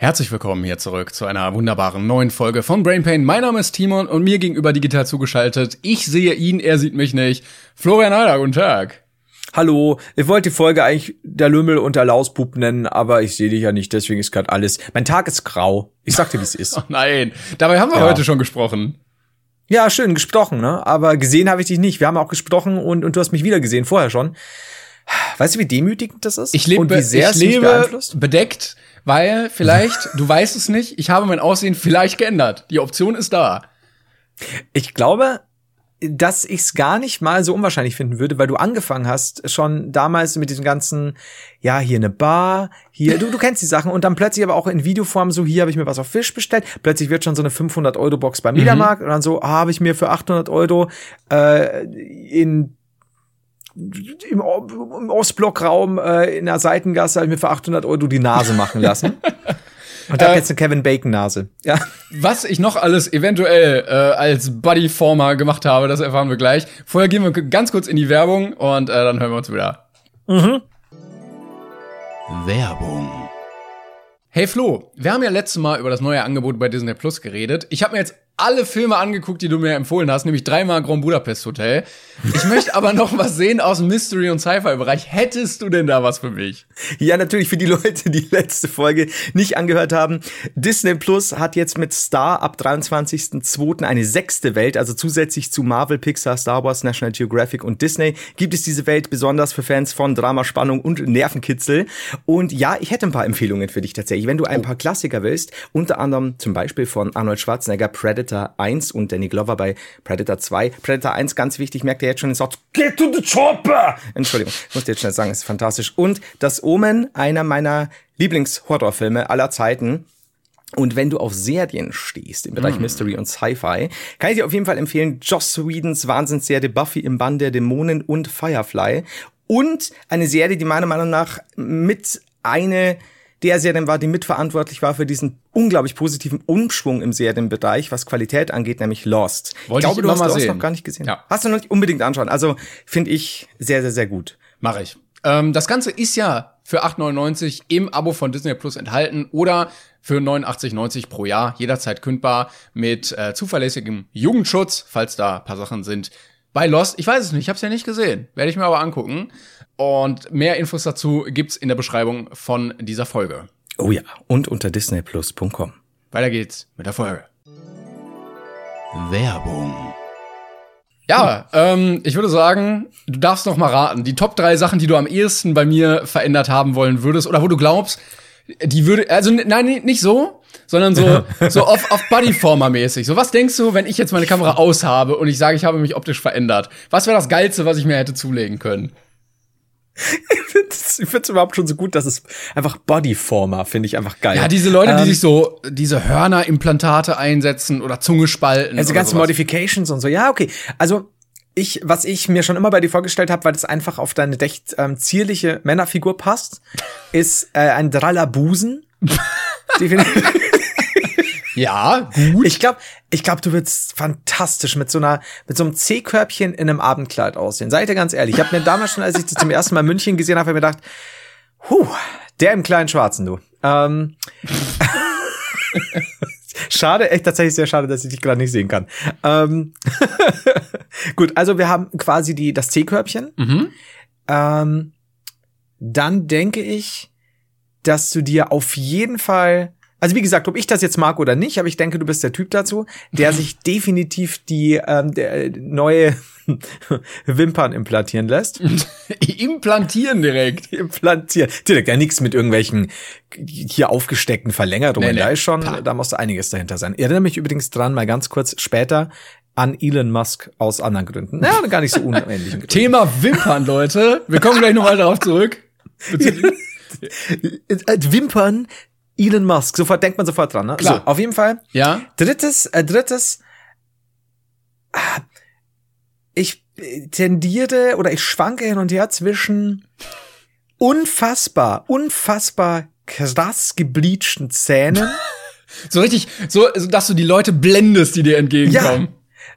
Herzlich willkommen hier zurück zu einer wunderbaren neuen Folge von Brain Pain. Mein Name ist Timon und mir gegenüber digital zugeschaltet. Ich sehe ihn, er sieht mich nicht. Florian Heider, guten Tag. Hallo, ich wollte die Folge eigentlich der Lümmel und der Lausbub nennen, aber ich sehe dich ja nicht, deswegen ist gerade alles. Mein Tag ist grau. Ich sag dir, wie es ist. Oh nein, dabei haben wir ja. heute schon gesprochen. Ja, schön, gesprochen, ne? Aber gesehen habe ich dich nicht. Wir haben auch gesprochen und, und du hast mich wieder gesehen, vorher schon. Weißt du, wie demütigend das ist? Ich lebe, und wie sehr ich lebe bedeckt, weil vielleicht, du weißt es nicht, ich habe mein Aussehen vielleicht geändert. Die Option ist da. Ich glaube, dass ich es gar nicht mal so unwahrscheinlich finden würde, weil du angefangen hast schon damals mit diesem ganzen, ja, hier eine Bar, hier, du, du kennst die Sachen und dann plötzlich aber auch in Videoform so, hier habe ich mir was auf Fisch bestellt, plötzlich wird schon so eine 500 Euro Box beim Mediamarkt mhm. und dann so, ah, habe ich mir für 800 Euro äh, in im, im Ostblockraum äh, in der Seitengasse habe ich mir für 800 Euro die Nase machen lassen. Und hab äh, jetzt eine Kevin Bacon Nase. Ja. Was ich noch alles eventuell äh, als Bodyformer gemacht habe, das erfahren wir gleich. Vorher gehen wir ganz kurz in die Werbung und äh, dann hören wir uns wieder. Mhm. Werbung. Hey Flo, wir haben ja letztes Mal über das neue Angebot bei Disney Plus geredet. Ich habe mir jetzt alle Filme angeguckt, die du mir empfohlen hast, nämlich dreimal Grand Budapest Hotel. Ich möchte aber noch was sehen aus dem Mystery- und Sci-Fi-Bereich. Hättest du denn da was für mich? Ja, natürlich für die Leute, die letzte Folge nicht angehört haben. Disney Plus hat jetzt mit Star ab 23.02. eine sechste Welt, also zusätzlich zu Marvel, Pixar, Star Wars, National Geographic und Disney gibt es diese Welt besonders für Fans von Drama, Spannung und Nervenkitzel. Und ja, ich hätte ein paar Empfehlungen für dich tatsächlich. Wenn du ein paar Klassiker willst, unter anderem zum Beispiel von Arnold Schwarzenegger, Predator, Predator 1 und Danny Glover bei Predator 2. Predator 1, ganz wichtig, merkt ihr jetzt schon, es sagt, get to the chopper! Entschuldigung, muss jetzt schnell sagen, ist fantastisch. Und Das Omen, einer meiner Lieblingshorrorfilme aller Zeiten. Und wenn du auf Serien stehst im Bereich mm. Mystery und Sci-Fi, kann ich dir auf jeden Fall empfehlen Joss Whedons Wahnsinnsserie Buffy im Bann der Dämonen und Firefly. Und eine Serie, die meiner Meinung nach mit eine der Serien war, die mitverantwortlich war für diesen unglaublich positiven Umschwung im Serienbereich, was Qualität angeht, nämlich Lost. Wollte ich glaube, ich du hast Lost sehen. noch gar nicht gesehen. Ja. Hast du noch nicht unbedingt anschauen. Also finde ich sehr, sehr, sehr gut. Mache ich. Ähm, das Ganze ist ja für 8,99 im Abo von Disney Plus enthalten oder für 89,90 pro Jahr jederzeit kündbar mit äh, zuverlässigem Jugendschutz, falls da paar Sachen sind. Bei Lost, ich weiß es nicht, ich habe es ja nicht gesehen, werde ich mir aber angucken. Und mehr Infos dazu gibt's in der Beschreibung von dieser Folge. Oh ja, und unter disneyplus.com. Weiter geht's mit der Folge. Werbung. Ja, ähm, ich würde sagen, du darfst noch mal raten. Die Top drei Sachen, die du am ehesten bei mir verändert haben wollen würdest, oder wo du glaubst, die würde, also nein, nicht so, sondern so, so auf, auf Bodyformer-mäßig. So, was denkst du, wenn ich jetzt meine Kamera aus habe und ich sage, ich habe mich optisch verändert? Was wäre das Geilste, was ich mir hätte zulegen können? ich finde es überhaupt schon so gut, dass es einfach Bodyformer finde ich einfach geil. Ja, diese Leute, ähm, die sich so diese Hörnerimplantate einsetzen oder Zunge spalten. Also ganze sowas. Modifications und so. Ja, okay. Also ich, was ich mir schon immer bei dir vorgestellt habe, weil das einfach auf deine recht ähm, zierliche Männerfigur passt, ist äh, ein draller Busen. Ja, gut. Ich glaube, ich glaube, du würdest fantastisch mit so einer, mit so einem C-Körbchen in einem Abendkleid aussehen. Seid ihr ganz ehrlich. Ich habe mir damals schon, als ich zum ersten Mal in München gesehen habe, mir gedacht, huh, der im kleinen Schwarzen, du. Ähm, schade, echt tatsächlich sehr schade, dass ich dich gerade nicht sehen kann. Ähm, gut, also wir haben quasi die, das C-Körbchen. Mhm. Ähm, dann denke ich, dass du dir auf jeden Fall Also wie gesagt, ob ich das jetzt mag oder nicht, aber ich denke, du bist der Typ dazu, der sich definitiv die ähm, der neue Wimpern implantieren lässt. Implantieren direkt. Implantieren. Direkt, ja nichts mit irgendwelchen hier aufgesteckten Verlängerungen. Nee, nee. Da ist schon, da muss einiges dahinter sein. Ich erinnere mich übrigens dran, mal ganz kurz später, an Elon Musk aus anderen Gründen. Ja, gar nicht so unähnlichen Gründen. Thema Wimpern, Leute. Wir kommen gleich nochmal darauf zurück. Äh, Wimpern, Elon Musk. Sofort denkt man sofort dran. Ne? Klar. So, auf jeden Fall. Ja? Drittes, äh, drittes. ah, Ich äh, tendiere oder ich schwanke hin und her zwischen unfassbar, unfassbar krass gebleachten Zähnen. So richtig, so, dass du die Leute blendest, die dir entgegenkommen.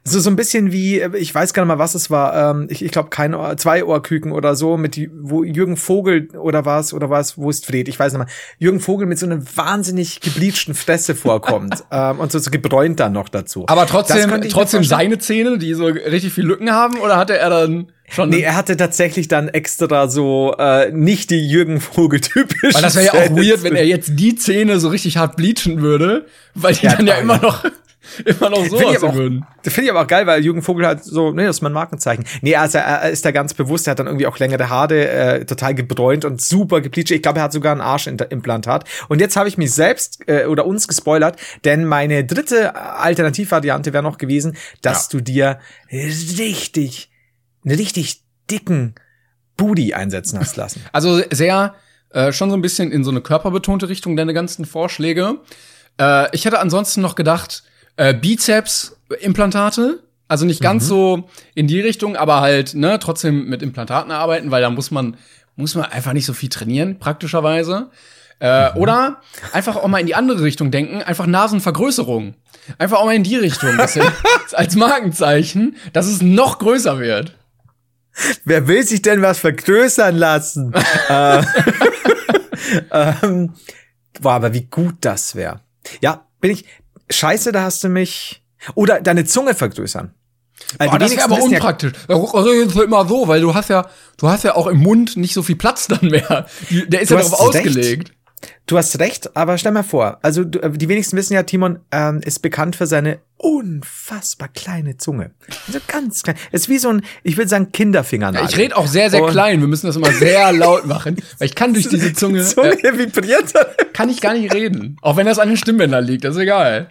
So, so ein bisschen wie, äh, ich weiß gar nicht mal, was es war. Ähm, ich ich glaube, kein Ohr, zwei Ohrküken oder so, mit wo Jürgen Vogel oder was, oder was, wo ist Fred? Ich weiß nicht mal. Jürgen Vogel mit so einer wahnsinnig gebleachten Fresse vorkommt. ähm, und so, so gebräunt dann noch dazu. Aber trotzdem, trotzdem seine Zähne, die so richtig viel Lücken haben, oder hatte er dann schon? Nee, er hatte tatsächlich dann extra so äh, nicht die Jürgen Vogel typischen. weil das wäre ja auch weird, wenn er jetzt die Zähne so richtig hart bleachen würde, weil die Ja, dann ja immer noch, immer noch so Finde ich, aussehen würden. das finde ich aber auch geil, weil Jürgen Vogel halt so, nee, das ist mein Markenzeichen. Nee, also er, ist da ganz bewusst, er hat dann irgendwie auch längere Haare, äh, total gebräunt und super gebleached. Ich glaube, er hat sogar ein Arschimplantat. Und jetzt habe ich mich selbst äh, oder uns gespoilert, denn meine dritte Alternativvariante wäre noch gewesen, dass du dir richtig, einen richtig dicken Booty einsetzen hast lassen. Also sehr, äh, schon so ein bisschen in so eine körperbetonte Richtung, deine ganzen Vorschläge. Äh, ich hätte ansonsten noch gedacht, äh, Bizeps-Implantate. Also nicht ganz so in die Richtung, aber halt, ne, trotzdem mit Implantaten arbeiten, weil da muss man, muss man einfach nicht so viel trainieren, praktischerweise. Äh, Oder einfach auch mal in die andere Richtung denken, einfach Nasenvergrößerung. Einfach auch mal in die Richtung, er- als Markenzeichen, dass es noch größer wird. Wer will sich denn was vergrößern lassen? äh, ähm, boah, aber wie gut das wäre. Ja, bin ich. Scheiße, da hast du mich. Oder deine Zunge vergrößern. Äh, Boah, das wäre aber unpraktisch. Ja, du immer so, weil du hast ja, du hast ja auch im Mund nicht so viel Platz dann mehr. Der ist Du ja darauf recht. ausgelegt. Du hast recht, aber stell mal vor, also du, die wenigsten wissen ja, Timon ähm, ist bekannt für seine unfassbar kleine Zunge. Also ganz klein. Es ist wie so ein, ich will sagen, Kinderfingernagel. Ich rede auch sehr, sehr Und- klein. Wir müssen das immer sehr laut machen, weil ich kann durch diese Zunge, Die Zunge äh, vibriert. kann ich gar nicht reden. Auch wenn das an den Stimmbändern liegt, das ist egal.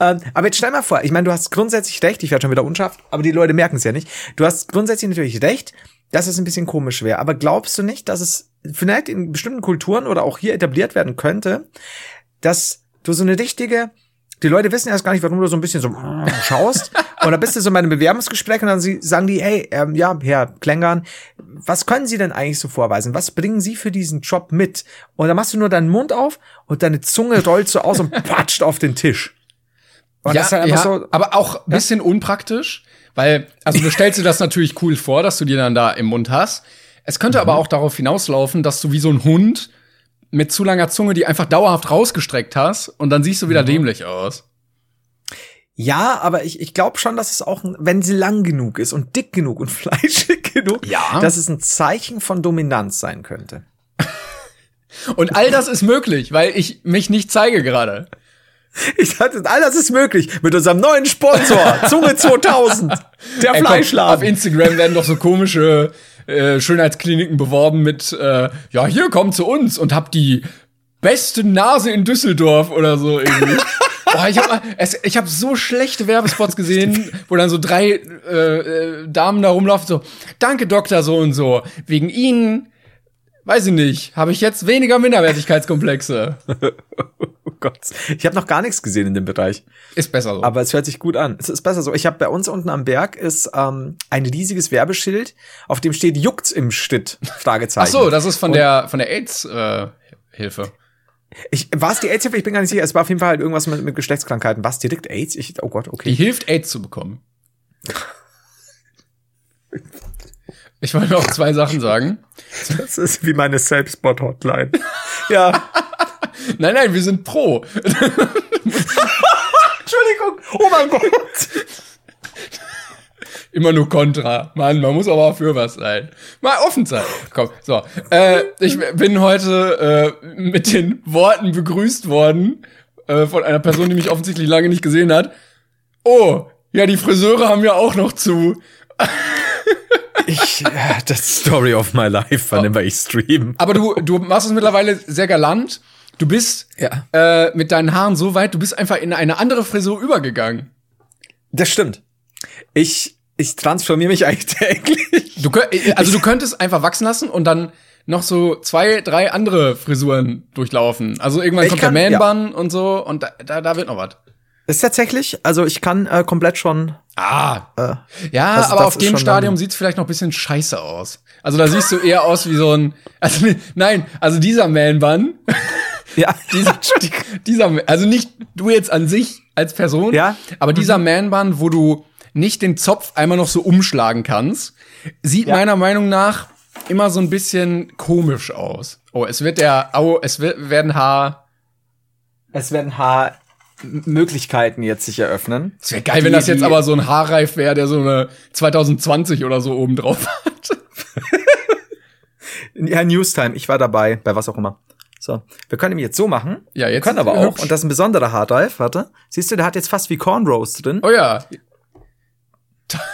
Ähm, aber jetzt stell mal vor, ich meine, du hast grundsätzlich recht, ich werde schon wieder unscharf, aber die Leute merken es ja nicht. Du hast grundsätzlich natürlich recht, dass es ein bisschen komisch wäre. Aber glaubst du nicht, dass es vielleicht in bestimmten Kulturen oder auch hier etabliert werden könnte, dass du so eine richtige, die Leute wissen erst gar nicht, warum du so ein bisschen so schaust. und dann bist du so bei einem Bewerbungsgespräch und dann sie- sagen die, hey, ähm, ja, Herr Klängern, was können Sie denn eigentlich so vorweisen? Was bringen Sie für diesen Job mit? Und dann machst du nur deinen Mund auf und deine Zunge rollt so aus und patscht auf den Tisch. Und ist halt einfach so, aber auch ein bisschen unpraktisch, weil, also du stellst dir das natürlich cool vor, dass du die dann da im Mund hast. Es könnte Mhm. aber auch darauf hinauslaufen, dass du wie so ein Hund mit zu langer Zunge die einfach dauerhaft rausgestreckt hast und dann siehst du Mhm. wieder dämlich aus. Ja, aber ich, ich glaube schon, dass es auch, wenn sie lang genug ist und dick genug und fleischig genug, Ja. dass es ein Zeichen von Dominanz sein könnte. Und all das ist möglich, weil ich mich nicht zeige gerade. Ich dachte, all das ist möglich mit unserem neuen Sponsor, Zunge 2000, der Ey, komm, Auf. Instagram werden doch so komische äh, Schönheitskliniken beworben mit, äh, ja, hier kommt zu uns und habt die beste Nase in Düsseldorf oder so irgendwie. Boah, ich habe ich hab so schlechte Werbespots gesehen, wo dann so drei äh, äh, Damen da rumlaufen, so, danke Doktor so und so, wegen Ihnen, weiß ich nicht, habe ich jetzt weniger Minderwertigkeitskomplexe. Gott, ich habe noch gar nichts gesehen in dem Bereich, Ist besser so. aber es hört sich gut an. Es ist besser so. Ich habe bei uns unten am Berg ist ähm, ein riesiges Werbeschild, auf dem steht juckt's im Schritt? Fragezeichen. Ach so, das ist von der von der AIDS äh, Hilfe. Ich, war es die AIDS-Hilfe? Ich bin gar nicht sicher. Es war auf jeden Fall halt irgendwas mit, mit Geschlechtskrankheiten. Was direkt AIDS? Ich, oh Gott, Die okay. hilft, AIDS zu bekommen. Ich wollte noch zwei Sachen sagen. Das ist wie meine Selbstmord-Hotline. ja. Nein, nein, wir sind pro. Entschuldigung. Oh mein Gott. immer nur Kontra. Mann, man muss aber auch für was sein. Mal offen sein. Komm, so. Äh, ich bin heute äh, mit den Worten begrüßt worden äh, von einer Person, die mich offensichtlich lange nicht gesehen hat. Oh, ja, die Friseure haben ja auch noch zu. Ich, ja, das Story of my life, wann immer ich stream. Aber du, du machst es mittlerweile sehr galant. Du bist Ja. äh, mit deinen Haaren so weit, du bist einfach in eine andere Frisur übergegangen. Das stimmt. Ich, ich transformiere mich eigentlich täglich. Du, äh, also du könntest einfach wachsen lassen und dann noch so zwei, drei andere Frisuren durchlaufen. Also irgendwann Ich kommt kann- der ja. Man-Bun und so und da, da, da wird noch was. Ist tatsächlich, also ich kann äh, komplett schon. Ah. Äh, Ja, Also aber das auf ist dem Stadium dann- sieht's vielleicht noch ein bisschen scheiße aus. Also da siehst du eher aus wie so ein. Also ne- nein, also dieser Man-Bun, ja, dieser, dieser, also nicht du jetzt an sich als Person, Ja. aber dieser Man-Bun, wo du nicht den Zopf einmal noch so umschlagen kannst, sieht Ja. meiner Meinung nach immer so ein bisschen komisch aus. Oh, es wird der, oh, es wird, werden Haar. es werden Haarmöglichkeiten jetzt sich eröffnen. Es wäre geil, wenn Die- das jetzt aber so ein Haarreif wäre, der so eine 2020 oder so oben drauf hat. Ja, Newstime, ich war dabei, bei was auch immer. So, wir können ihn jetzt so machen. Ja, jetzt Wir können aber auch, hübsch. und das ist ein besonderer Harddive, warte. Siehst du, der hat jetzt fast wie Cornrows drin. Oh ja,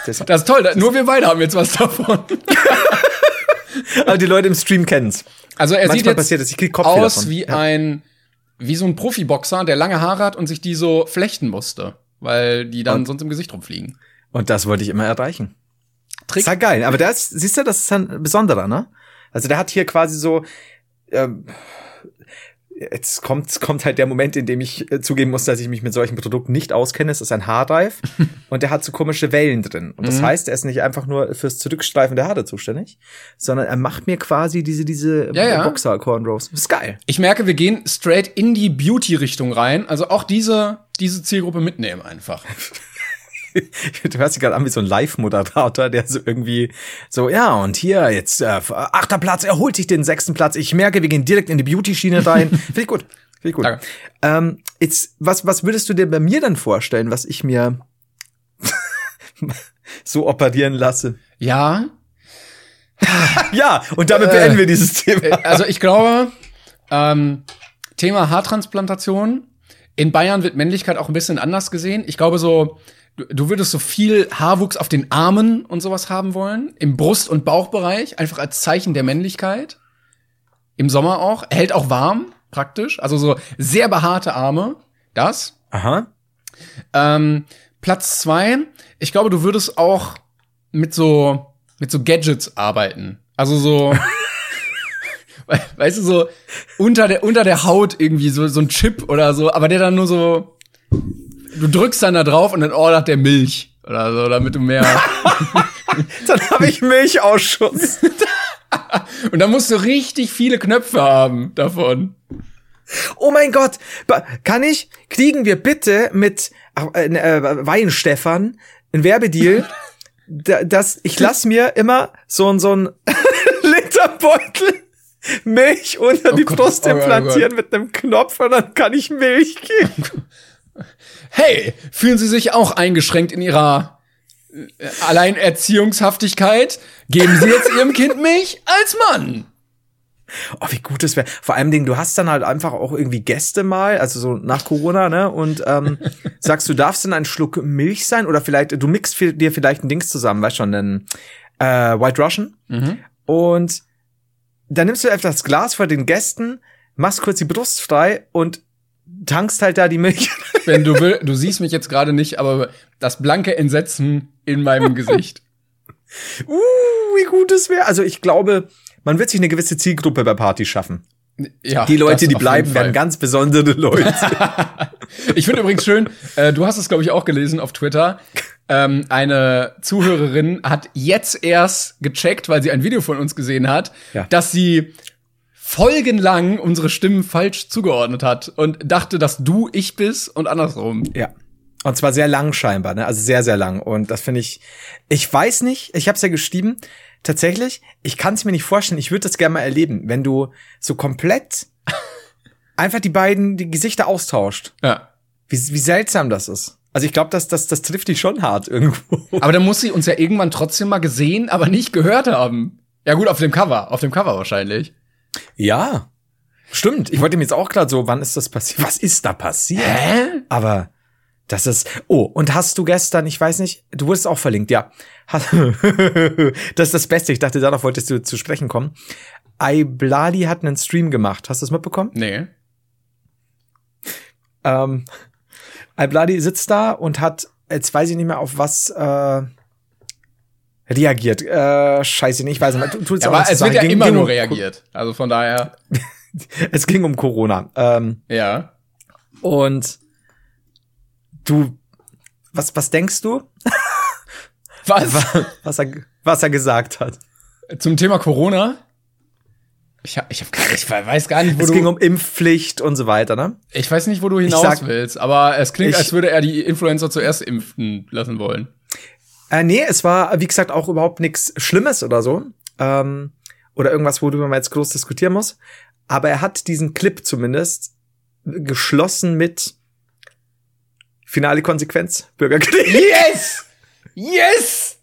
Das, das ist toll. da- Nur wir beide haben jetzt was davon. aber die Leute im Stream kennen's. Also er Manchmal sieht jetzt passiert das, aus davon. wie Ja. ein wie so ein Profiboxer, der lange Haare hat und sich die so flechten musste, weil die dann Und- sonst im Gesicht rumfliegen. Und das wollte ich immer erreichen. Trick. Ist ja geil. Aber ist, siehst du, das ist ein besonderer, ne? Also der hat hier quasi so, ähm, jetzt kommt, kommt halt der Moment, in dem ich äh, zugeben muss, dass ich mich mit solchen Produkten nicht auskenne. Es ist ein Haardive und der hat so komische Wellen drin. Und das Mhm. heißt, er ist nicht einfach nur fürs Zurückstreifen der Haare zuständig, sondern er macht mir quasi diese, diese Ja, ja. Boxer-Cornrows. Ist geil. Ich merke, wir gehen straight in die Beauty-Richtung rein. Also auch diese, diese Zielgruppe mitnehmen einfach. Du hörst dich gerade an wie so ein Live-Moderator, der so irgendwie so, ja, und hier jetzt äh, achter Platz, er holt sich den sechsten Platz. Ich merke, wir gehen direkt in die Beauty-Schiene rein. Finde ich gut. Finde ich gut. Danke. Ähm, jetzt, was, was würdest du dir bei mir dann vorstellen, was ich mir so operieren lasse? Ja, Ja, und damit Äh, beenden wir dieses Thema. äh, also ich glaube, ähm, Thema Haartransplantation. In Bayern wird Männlichkeit auch ein bisschen anders gesehen. Ich glaube so, du, würdest so viel Haarwuchs auf den Armen und sowas haben wollen. Im Brust- und Bauchbereich, einfach als Zeichen der Männlichkeit. Im Sommer auch. Hält auch warm, praktisch. Also so sehr behaarte Arme. Das. Aha. Ähm, Platz zwei. Ich glaube, du würdest auch mit so, mit so Gadgets arbeiten. Also so, we- weißt du, so unter der, unter der Haut irgendwie so, so ein Chip oder so, aber der dann nur so, du drückst dann da drauf und dann ordert der Milch oder so, damit du mehr, Dann habe ich Milchausschuss. und dann musst du richtig viele Knöpfe haben davon. Oh mein Gott, kann ich, kriegen wir bitte mit äh, äh, Weinstefan ein Werbedeal, da, dass ich lass mir immer so ein so ein Literbeutel Milch unter Oh die Gott, Brust oh oh implantieren mit einem Knopf und dann kann ich Milch geben. Hey, fühlen Sie sich auch eingeschränkt in Ihrer äh, Alleinerziehungshaftigkeit? Geben Sie jetzt Ihrem Kind Milch als Mann. Oh, wie gut das wäre. Vor allem Ding, du hast dann halt einfach auch irgendwie Gäste mal, also so nach Corona, ne? Und ähm, sagst, du darfst dann ein Schluck Milch sein oder vielleicht, du mixt dir vielleicht ein Dings zusammen, weißt schon, einen äh, White Russian. Und dann nimmst du einfach das Glas vor den Gästen, machst kurz die Brust frei und tankst halt da die Milch. Wenn du will, du siehst mich jetzt gerade nicht, aber das blanke Entsetzen in meinem Gesicht. uh, wie gut es wäre. Also ich glaube, man wird sich eine gewisse Zielgruppe bei Partys schaffen. Ja, Die Leute, die bleiben, werden ganz besondere Leute. Ich finde übrigens schön, äh, du hast es, glaube ich, auch gelesen auf Twitter. Ähm, eine Zuhörerin hat jetzt erst gecheckt, weil sie ein Video von uns gesehen hat, Ja. dass sie folgenlang unsere Stimmen falsch zugeordnet hat und dachte, dass du ich bist und andersrum. Ja. Und zwar sehr lang scheinbar, ne? Also sehr, sehr lang. Und das finde ich, ich weiß nicht, ich habe es ja geschrieben, tatsächlich, ich kann es mir nicht vorstellen, ich würde das gerne mal erleben, wenn du so komplett einfach die beiden, die Gesichter austauscht. Ja. Wie, wie seltsam das ist. Also ich glaube, das, das, das trifft dich schon hart irgendwo. Aber dann muss sie uns ja irgendwann trotzdem mal gesehen, aber nicht gehört haben. Ja gut, auf dem Cover, auf dem Cover wahrscheinlich. Ja. Stimmt. Ich wollte mir jetzt auch gerade so, wann ist das passiert? Was ist da passiert? Hä? Aber das ist. Oh, und hast du gestern, ich weiß nicht, du wurdest auch verlinkt, ja. Das ist das Beste. Ich dachte, darauf wolltest du zu sprechen kommen. Iblali hat einen Stream gemacht. Hast du das mitbekommen? Nee. Ähm, Iblali sitzt da und hat, jetzt weiß ich nicht mehr auf was äh, reagiert. Äh, scheiße, nicht, ich weiß nicht mehr. Tu- tu Ja, aber es wird ja Ging- immer ging nur um- reagiert. Also von daher, Es ging um Corona. Ähm, ja. und du, was, was denkst du, Was? was er, was er gesagt hat? Zum Thema Corona? Ich, hab, ich, hab, gar- ich weiß gar nicht, wo Es du. ging um Impfpflicht und so weiter, ne? ich weiß nicht, wo du hinaus sag- willst, aber es klingt, Ich- als würde er die Influencer zuerst impfen lassen wollen. Äh, nee, es war, wie gesagt, auch überhaupt nichts Schlimmes oder so. Ähm, oder irgendwas, worüber man jetzt groß diskutieren muss. Aber er hat diesen Clip zumindest geschlossen mit finale Konsequenz, Bürgerkrieg. Yes! Yes!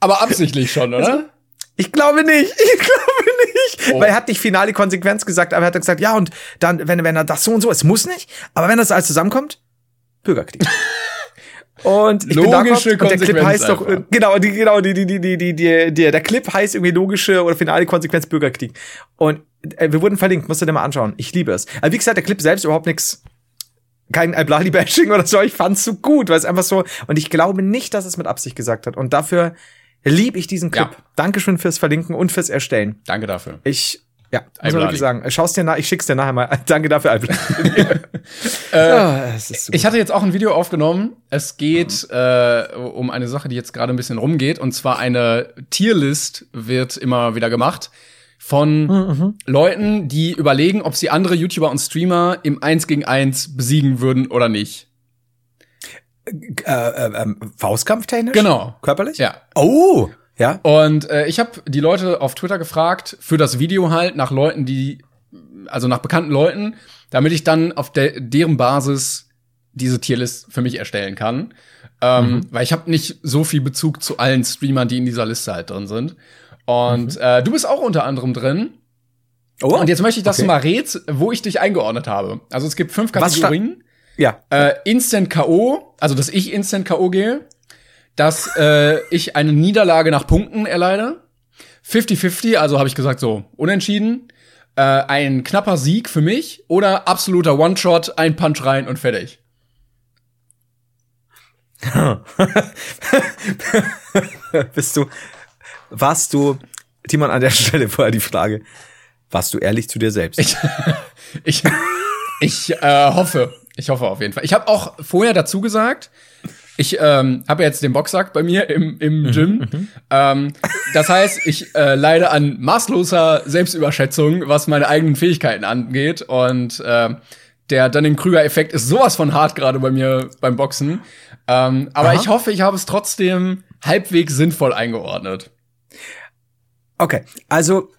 Aber absichtlich schon, oder? Ich glaube nicht. Ich glaube nicht. Oh. Weil er hat nicht finale Konsequenz gesagt, aber er hat gesagt, ja, und dann, wenn, wenn er das so und so, es muss nicht, aber wenn das alles zusammenkommt, Bürgerkrieg. Und ich bin Logische da und der Clip heißt doch, einfach. äh, genau, die, genau, die, die, die, die, die, die, die, der Clip heißt irgendwie logische oder finale Konsequenz Bürgerkrieg. Und äh, wir wurden verlinkt, musst du dir mal anschauen. Ich liebe es. Aber wie gesagt, der Clip selbst überhaupt nichts, kein Alblali-Bashing oder so. Ich fand's so gut, weil es einfach so, und ich glaube nicht, dass es mit Absicht gesagt hat. Und dafür liebe ich diesen Clip. Ja. Dankeschön fürs Verlinken und fürs Erstellen. Danke dafür. Ich, ja, muss man wirklich sagen. Schau's dir nach, ich schick's dir nachher mal. Danke dafür, es ist so Ich hatte jetzt auch ein Video aufgenommen. Es geht äh, um eine Sache, die jetzt gerade ein bisschen rumgeht. Und zwar eine Tierlist wird immer wieder gemacht von Leuten, die überlegen, ob sie andere YouTuber und Streamer im 1 gegen 1 besiegen würden oder nicht. äh, äh, ähm, Faustkampftechnisch? Genau. Körperlich? Ja. Oh, ja. Und äh, ich habe die Leute auf Twitter gefragt, für das Video halt, nach Leuten, die, also nach bekannten Leuten, damit ich dann auf de deren Basis diese Tierlist für mich erstellen kann. Ähm, Weil ich habe nicht so viel Bezug zu allen Streamern, die in dieser Liste halt drin sind. Und äh, du bist auch unter anderem drin. Oh, Und jetzt möchte ich, dass okay. du mal rätst, wo ich dich eingeordnet habe. Also es gibt fünf Kategorien. Ja. Äh, Instant K.O., also dass ich Instant K.O. gehe, dass äh, ich eine Niederlage nach Punkten erleide. 50-50, also habe ich gesagt so, unentschieden. Äh, ein knapper Sieg für mich oder absoluter One-Shot, ein Punch rein und fertig. Bist du, warst du, Timon, an der Stelle vorher die Frage, warst du ehrlich zu dir selbst? Ich, ich, ich äh, hoffe, ich hoffe auf jeden Fall. Ich habe auch vorher dazu gesagt, ich ähm, habe jetzt den Boxsack bei mir im, im Gym. Ähm, das heißt, ich äh, leide an maßloser Selbstüberschätzung, was meine eigenen Fähigkeiten angeht. Und äh, der Dunning-Krüger-Effekt ist sowas von hart gerade bei mir beim Boxen. Ähm, aber Aha. ich hoffe, ich habe es trotzdem halbwegs sinnvoll eingeordnet. Okay, also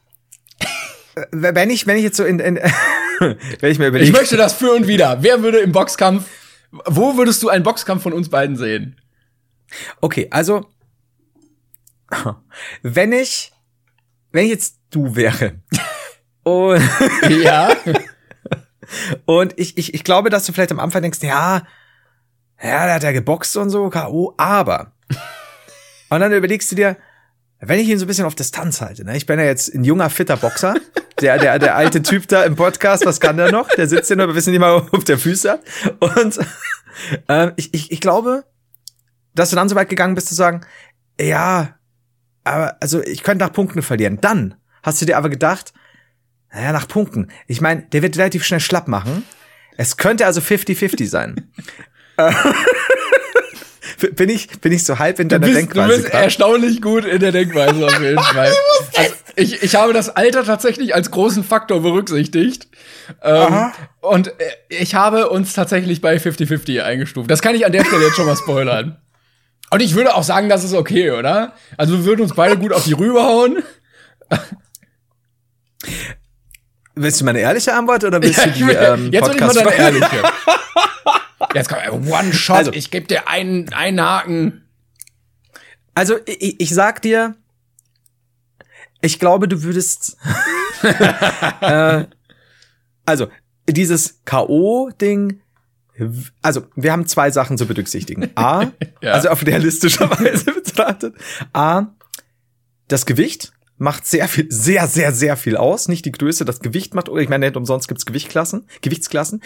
äh, wenn ich, wenn ich jetzt so in, in wenn ich mir überlege, Ich möchte das für und wieder. Wer würde im Boxkampf, wo würdest du einen Boxkampf von uns beiden sehen? Okay, also wenn ich wenn ich jetzt du wäre und, Ja. und ich, ich, ich glaube, dass du vielleicht am Anfang denkst, ja, ja, der hat ja geboxt und so, K.O., aber und dann überlegst du dir, wenn ich ihn so ein bisschen auf Distanz halte, ne? Ich bin ja jetzt ein junger, fitter Boxer. Der, der, der alte Typ da im Podcast, was kann der noch? Der sitzt ja nur, wir wissen nicht mal, auf der Füße hat. Und ähm, ich, ich, ich glaube, dass du dann so weit gegangen bist zu sagen, ja, aber also ich könnte nach Punkten verlieren. Dann hast du dir aber gedacht, naja, nach Punkten. Ich meine, der wird relativ schnell schlapp machen. Es könnte also 50-50 sein. Bin ich, bin ich so halb in Du deiner bist, du Denkweise bist grad? erstaunlich gut in der Denkweise auf jeden Fall. Also ich, ich habe das Alter tatsächlich als großen Faktor berücksichtigt. Ähm, und äh, ich habe uns tatsächlich bei 50-50 eingestuft. Das kann ich an der Stelle jetzt schon mal spoilern. Und ich würde auch sagen, das ist okay, oder? Also wir würden uns beide gut auf die Rübe hauen. Willst du meine ehrliche Antwort oder willst Ja, du die will, ähm, jetzt will ich mal deine ehrliche. Jetzt kommt One-Shot, Also- ich gebe dir einen, einen Haken. Also, ich, ich sag dir, ich glaube, du würdest. äh, also, dieses K.O.-Ding. Also, wir haben zwei Sachen zu berücksichtigen. A, Ja. also auf realistischer Weise betrachtet. A, das Gewicht macht sehr viel, sehr, sehr, sehr viel aus. Nicht die Größe, das Gewicht macht, oder ich meine, nicht umsonst gibt's Gewichtklassen, Gewichtsklassen.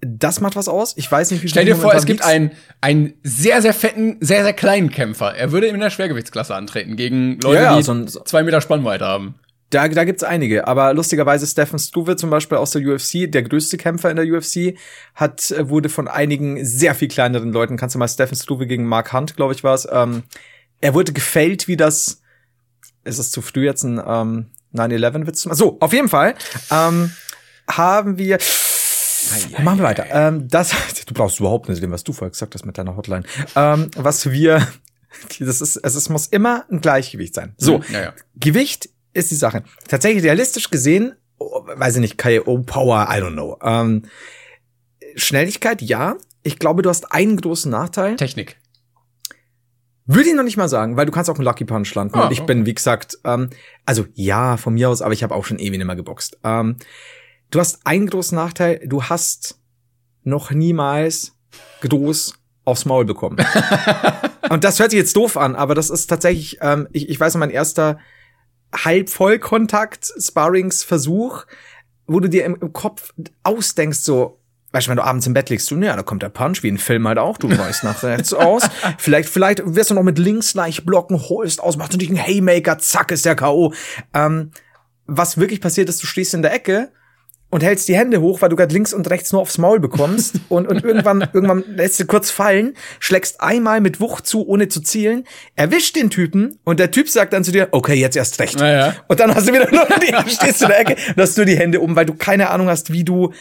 Das macht was aus. Ich weiß nicht, wie Stell dir vor, es gibt einen, einen sehr, sehr fetten, sehr, sehr kleinen Kämpfer. Er würde in der Schwergewichtsklasse antreten gegen Leute, Ja, die so ein- zwei Meter Spannweite haben. Da, da gibt's einige, aber lustigerweise Stephen Struve zum Beispiel aus der UFC, der größte Kämpfer in der UFC, hat äh, wurde von einigen sehr viel kleineren Leuten, kannst du mal Stephen Struve gegen Mark Hunt, glaube ich, war's. Ähm, er wurde gefällt, wie das. Ist es zu früh jetzt ein ähm, 9/11 Witz zu machen? So, auf jeden Fall ähm, haben wir. Machen wir weiter. Ähm, das, du brauchst überhaupt nicht, was du vorher gesagt hast mit deiner Hotline. Ähm, was wir, das ist, es ist, muss immer ein Gleichgewicht sein. So, Ja, ja. Gewicht ist die Sache. Tatsächlich realistisch gesehen, oh, weiß ich nicht, KO Power, I don't know. Ähm, Schnelligkeit, ja. Ich glaube, du hast einen großen Nachteil. Technik. Würde ich noch nicht mal sagen, weil du kannst auch einen Lucky Punch landen. Ah, und ich bin, wie gesagt, ähm, also ja, von mir aus, aber ich habe auch schon ewig nicht mehr geboxt. Ähm, du hast einen großen Nachteil, du hast noch niemals groß aufs Maul bekommen. und das hört sich jetzt doof an, aber das ist tatsächlich, ähm, ich, ich weiß noch, mein erster Halbvollkontakt-Sparrings-Versuch, wo du dir im, im Kopf ausdenkst, so, weißt du, wenn du abends im Bett liegst, du, ja, da kommt der Punch, wie in Film halt auch, du weißt nach rechts aus. Vielleicht, vielleicht wirst du noch mit links leicht blocken, holst aus, machst natürlich einen Haymaker, zack, ist der K.O. Ähm, was wirklich passiert ist, du stehst in der Ecke und hältst die Hände hoch, weil du gerade links und rechts nur aufs Maul bekommst und, und irgendwann, irgendwann lässt du kurz fallen, schlägst einmal mit Wucht zu, ohne zu zielen, erwischt den Typen und der Typ sagt dann zu dir, okay, jetzt erst recht. Naja. Und dann hast du wieder nur die, stehst du in der Ecke hast nur die Hände oben, weil du keine Ahnung hast, wie du,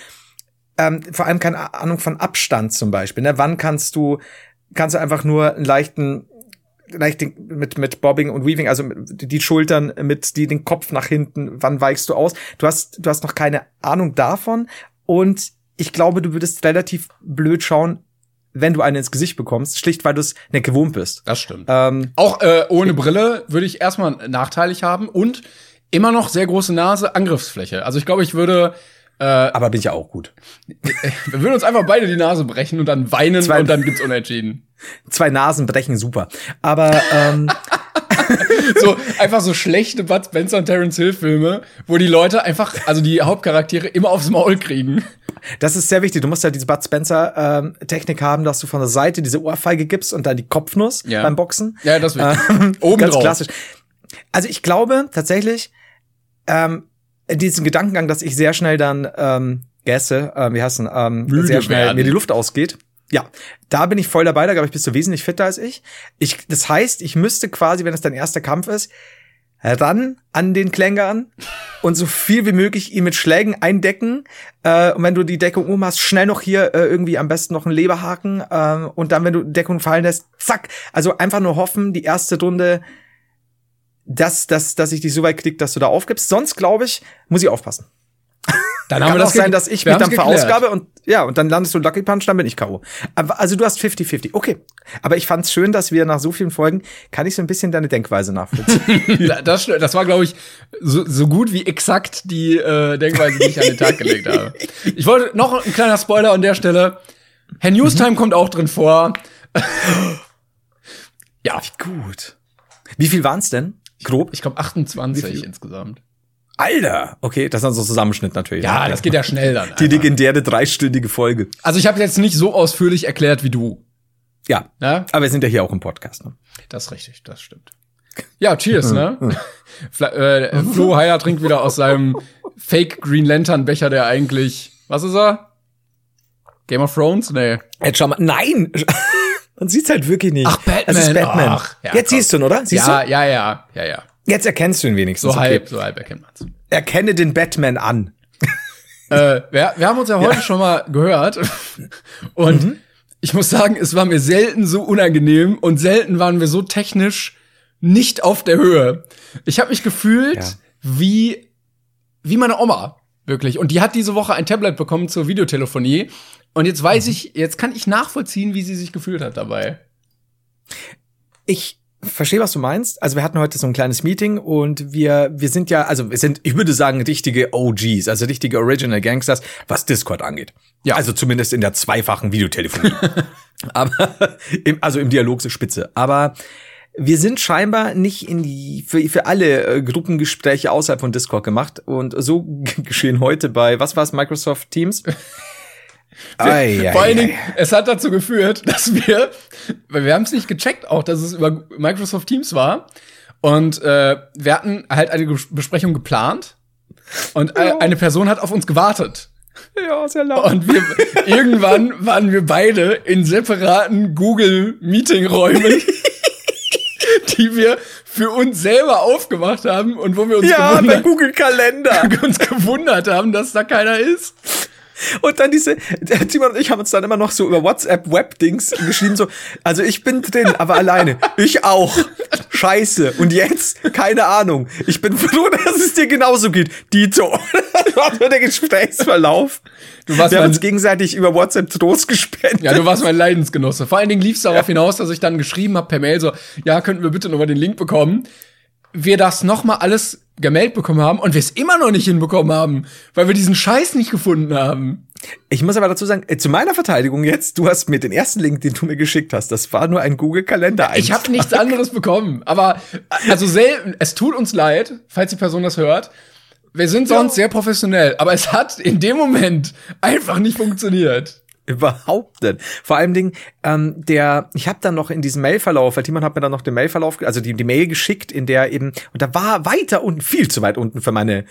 ähm, vor allem keine Ahnung von Abstand zum Beispiel, ne? Wann kannst du, kannst du einfach nur einen leichten, leicht den- mit mit Bobbing und Weaving, also die Schultern mit die den Kopf nach hinten, wann weichst du aus? Du hast du hast noch keine Ahnung davon und ich glaube, du würdest relativ blöd schauen, wenn du eine ins Gesicht bekommst, schlicht weil du es nicht gewohnt bist. Das stimmt. Ähm, Auch äh, ohne Brille würde ich erstmal nachteilig haben und immer noch sehr große Nase, Angriffsfläche. Also ich glaube, ich würde, aber bin ich ja auch gut. wir würden uns einfach beide die Nase brechen und dann weinen Zwei- und dann gibt's Unentschieden. Zwei Nasen brechen super. Aber ähm, So einfach so schlechte Bud Spencer und Terence Hill Filme, wo die Leute einfach, also die Hauptcharaktere immer aufs Maul kriegen. Das ist sehr wichtig. Du musst ja diese Bud Spencer ähm, Technik haben, dass du von der Seite diese Ohrfeige gibst und dann die Kopfnuss Ja. beim Boxen. Ja, das ist wichtig. Ähm, Oben ganz drauf. klassisch. Also ich glaube tatsächlich, ähm, diesen Gedankengang, dass ich sehr schnell dann ähm, gässe, äh, wie heißt denn, ähm, Müde sehr schnell werden. mir die Luft ausgeht. Ja, da bin ich voll dabei, da glaube ich, bist du wesentlich fitter als ich. ich. Das heißt, ich müsste quasi, wenn es dein erster Kampf ist, ran an den Klängern und so viel wie möglich ihn mit Schlägen eindecken. Äh, und wenn du die Deckung um hast, schnell noch hier äh, irgendwie am besten noch einen Leberhaken. ähm, und dann, wenn du Deckung fallen lässt, zack. Also einfach nur hoffen, die erste Runde, dass, dass, dass ich dich so weit krieg, dass du da aufgibst. Sonst, glaube ich, muss ich aufpassen. Dann Kann auch sein, dass ich wir mich dann geklärt. verausgabe und ja, und dann landest du Lucky Punch, dann bin ich K.O. Also du hast 50-50. Okay. Aber ich fand's schön, dass wir nach so vielen Folgen, kann ich so ein bisschen deine Denkweise nachvollziehen. Das, das war, glaube ich, so, so gut wie exakt die äh, Denkweise, die ich an den Tag gelegt habe. Ich wollte noch ein kleiner Spoiler an der Stelle. Herr Newstime kommt auch drin vor. ja, Gut. Wie viel waren's denn? Grob? ich glaube 28 insgesamt. Alter! Okay, das ist dann so ein Zusammenschnitt natürlich. Ja, das geht ja schnell dann. Die legendäre dreistündige Folge. Also ich habe jetzt nicht so ausführlich erklärt wie du. Ja. Ne? Aber wir sind ja hier auch im Podcast. Ne? Das ist richtig, das stimmt. Ja, cheers, ne? Fla äh, Flo Heyer trinkt wieder aus seinem Fake Green Lantern Becher, der eigentlich, was ist er? Game of Thrones? Nee. Jetzt schau mal. Nein! Man sieht's halt wirklich nicht. Ach, Batman. Das ist Batman. Ach, ja, Jetzt komm. siehst du ihn, oder? Siehst ja, du? ja, ja, ja, ja. Jetzt erkennst du ihn wenigstens. So halb, so halb erkennt man's. Erkenne den Batman an. äh, wir, wir haben uns ja heute schon mal gehört und Mhm. ich muss sagen, es war mir selten so unangenehm und selten waren wir so technisch nicht auf der Höhe. Ich habe mich gefühlt Ja. wie wie meine Oma. Wirklich. Und die hat diese Woche ein Tablet bekommen zur Videotelefonie. Und jetzt weiß Mhm. ich, jetzt kann ich nachvollziehen, wie sie sich gefühlt hat dabei. Ich verstehe, was du meinst. Also wir hatten heute so ein kleines Meeting und wir, wir sind ja, also wir sind, ich würde sagen, richtige OGs, also richtige Original Gangsters, was Discord angeht. Ja. Also zumindest in der zweifachen Videotelefonie. Aber, im, also im Dialog so spitze. Aber wir sind scheinbar nicht in die, für, für alle äh, Gruppengespräche außerhalb von Discord gemacht. Und so geschehen heute bei, was war es, Microsoft Teams? Ei, ei, Vor allen ei. Dingen, es hat dazu geführt, dass wir, weil wir haben es nicht gecheckt auch, dass es über Microsoft Teams war. Und äh, wir hatten halt eine Besprechung geplant. Und äh, eine Person hat auf uns gewartet. Ja, sehr laut. Und wir, irgendwann waren wir beide in separaten Google-Meeting-Räumen, die wir für uns selber aufgemacht haben und wo wir uns, Ja, bei gewundert, Google Kalender. uns gewundert haben, dass da keiner ist. Und dann diese, der Timon und ich haben uns dann immer noch so über WhatsApp Web-Dings geschrieben, so, also ich bin drin, aber alleine. Ich auch. Scheiße. Und jetzt? Keine Ahnung. Ich bin froh, dass es dir genauso geht. Dito. Das war so der Gesprächsverlauf. Du warst Wir haben uns gegenseitig über WhatsApp Trost gespendet. Ja, du warst mein Leidensgenosse. Vor allen Dingen lief es darauf hinaus, dass ich dann geschrieben habe per Mail so, ja, könnten wir bitte nochmal den Link bekommen. Wir das nochmal alles gemeldet bekommen haben und wir es immer noch nicht hinbekommen haben, weil wir diesen Scheiß nicht gefunden haben. Ich muss aber dazu sagen, äh, zu meiner Verteidigung jetzt, du hast mir den ersten Link, den du mir geschickt hast, das war nur ein Google Kalender. Ich habe nichts anderes bekommen. Aber also selten, es tut uns leid, falls die Person das hört. Wir sind sonst sehr professionell, aber es hat in dem Moment einfach nicht funktioniert. Überhaupt nicht. Vor allem Ding, ähm, der, ich habe dann noch in diesem Mailverlauf, weil Timon hat mir dann noch den Mailverlauf, also die, die Mail geschickt, in der eben, und da war weiter unten, viel zu weit unten für meine,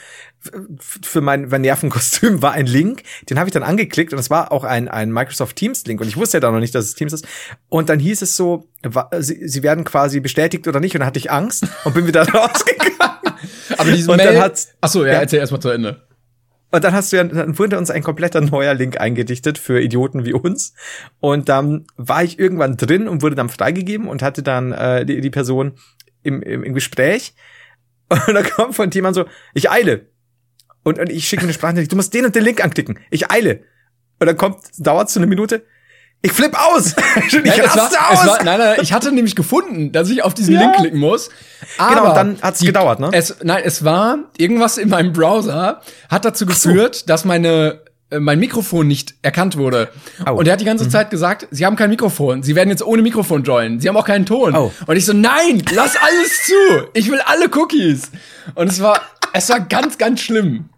für mein, mein Nervenkostüm war ein Link, den habe ich dann angeklickt und es war auch ein, ein Microsoft Teams Link und ich wusste ja da noch nicht, dass es Teams ist. Und dann hieß es so, sie, sie werden quasi bestätigt oder nicht und dann hatte ich Angst und bin wieder rausgegangen. Aber diese Und Mail. hat's- Ach so, ja, ja. erzähl erst mal zu Ende. Und dann hast du ja, dann wurde uns ein kompletter neuer Link eingedichtet für Idioten wie uns. Und dann war ich irgendwann drin und wurde dann freigegeben und hatte dann äh, die, die Person im, im, im Gespräch. Und dann kommt von jemand so, ich eile. Und, und ich schicke eine Sprachnachricht, du musst den und den Link anklicken. Ich eile. Und dann kommt, dauert so eine Minute. Ich flipp aus. ich Nein, war, raste es aus. war, nein, nein, ich hatte nämlich gefunden, dass ich auf diesen Ja. Link klicken muss. Aber Genau, dann hat's die- gedauert, ne? Es, nein, es war irgendwas in meinem Browser, hat dazu so. geführt, dass meine äh, mein Mikrofon nicht erkannt wurde. Au. Und er hat die ganze Zeit gesagt, sie haben kein Mikrofon. Sie werden jetzt ohne Mikrofon joinen. Sie haben auch keinen Ton. Oh. Und ich so, nein, lass alles zu. Ich will alle Cookies. Und es war, es war ganz, ganz schlimm.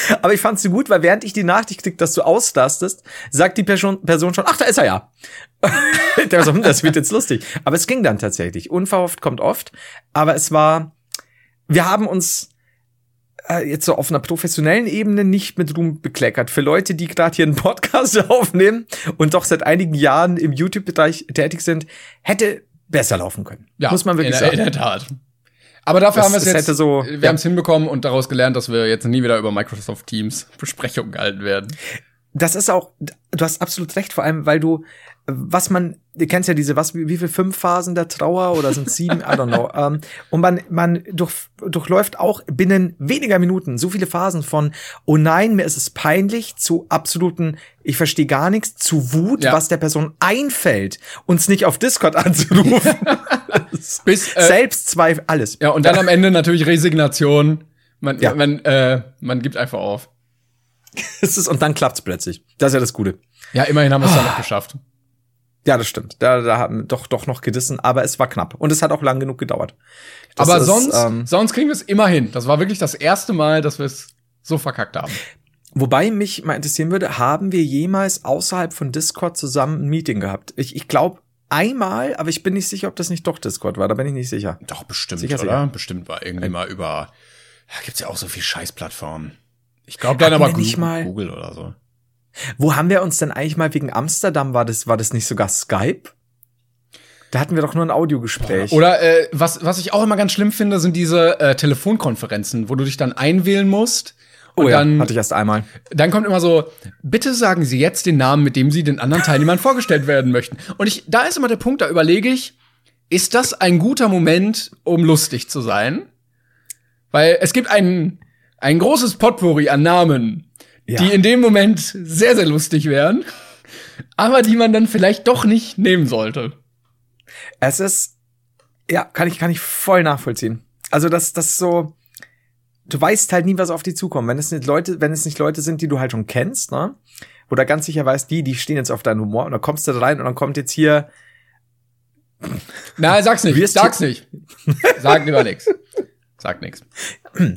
Aber ich fand's so gut, weil während ich die Nachricht krieg, dass du auslastest, sagt die Person, Person schon, ach, da ist er ja. So, hm, das wird jetzt lustig. Aber es ging dann tatsächlich. Unverhofft kommt oft. Aber es war, wir haben uns äh, jetzt so auf einer professionellen Ebene nicht mit Ruhm bekleckert. Für Leute, die gerade hier einen Podcast aufnehmen und doch seit einigen Jahren im YouTube-Bereich tätig sind, hätte besser laufen können. Ja, Muss man wirklich in, sagen. In der Tat. Aber dafür Das- haben wir es jetzt, so- wir ja. haben es hinbekommen und daraus gelernt, dass wir jetzt nie wieder über Microsoft Teams Besprechungen gehalten werden. das ist auch, du hast absolut recht, vor allem, weil du, was man, du kennst ja diese, was, wie, wie viele fünf Phasen der Trauer oder sind sieben, I don't know. Ähm, und man, man durch, durchläuft auch binnen weniger Minuten so viele Phasen von, oh nein, mir ist es peinlich, zu absoluten, ich verstehe gar nichts, zu Wut, Ja. was der Person einfällt, uns nicht auf Discord anzurufen. Bis, äh, Selbstzweifel, alles. ja, und dann am Ende natürlich Resignation. Man, Ja. man, äh, man gibt einfach auf. Das ist, und dann klappt's plötzlich. Das ist ja das Gute. Ja, immerhin haben wir es dann noch geschafft. Ja, das stimmt. Da, da haben wir doch, doch noch gedissen, aber es war knapp. Und es hat auch lang genug gedauert. Das Aber ist, sonst, ähm, sonst kriegen wir es immer hin. Das war wirklich das erste Mal, dass wir es so verkackt haben. wobei mich mal interessieren würde, haben wir jemals außerhalb von Discord zusammen ein Meeting gehabt? Ich, ich glaube einmal, aber ich bin nicht sicher, ob das nicht doch Discord war. Da bin ich nicht sicher. Doch, bestimmt, Sicher, oder? sicher. Bestimmt war irgendwie mal über. Ja, gibt's ja auch so viel Scheißplattformen. Ich glaube dann aber Google, mal- Google oder so. Wo haben wir uns denn eigentlich mal wegen Amsterdam, war das, war das nicht sogar Skype? Da hatten wir doch nur ein Audiogespräch. Oder äh, was, was ich auch immer ganz schlimm finde, sind diese äh, Telefonkonferenzen, wo du dich dann einwählen musst. Und oh ja, dann, hatte ich erst einmal. dann kommt immer so, bitte sagen Sie jetzt den Namen, mit dem Sie den anderen Teilnehmern vorgestellt werden möchten. Und ich, da ist immer der Punkt, da überlege ich, ist das ein guter Moment, um lustig zu sein? Weil es gibt einen, ein großes Potpourri an Namen, Ja. die in dem Moment sehr, sehr lustig wären, aber die man dann vielleicht doch nicht nehmen sollte. Es ist, ja, kann ich, kann ich voll nachvollziehen. Also das, das so, du weißt halt nie, was auf die zukommt. Wenn es nicht Leute, wenn es nicht Leute sind, die du halt schon kennst, ne? Du ganz sicher weißt, die, die stehen jetzt auf deinen Humor und dann kommst du da rein und dann kommt jetzt hier, Na, sag's nicht, sag's nicht. Sag lieber nix. Sag nix.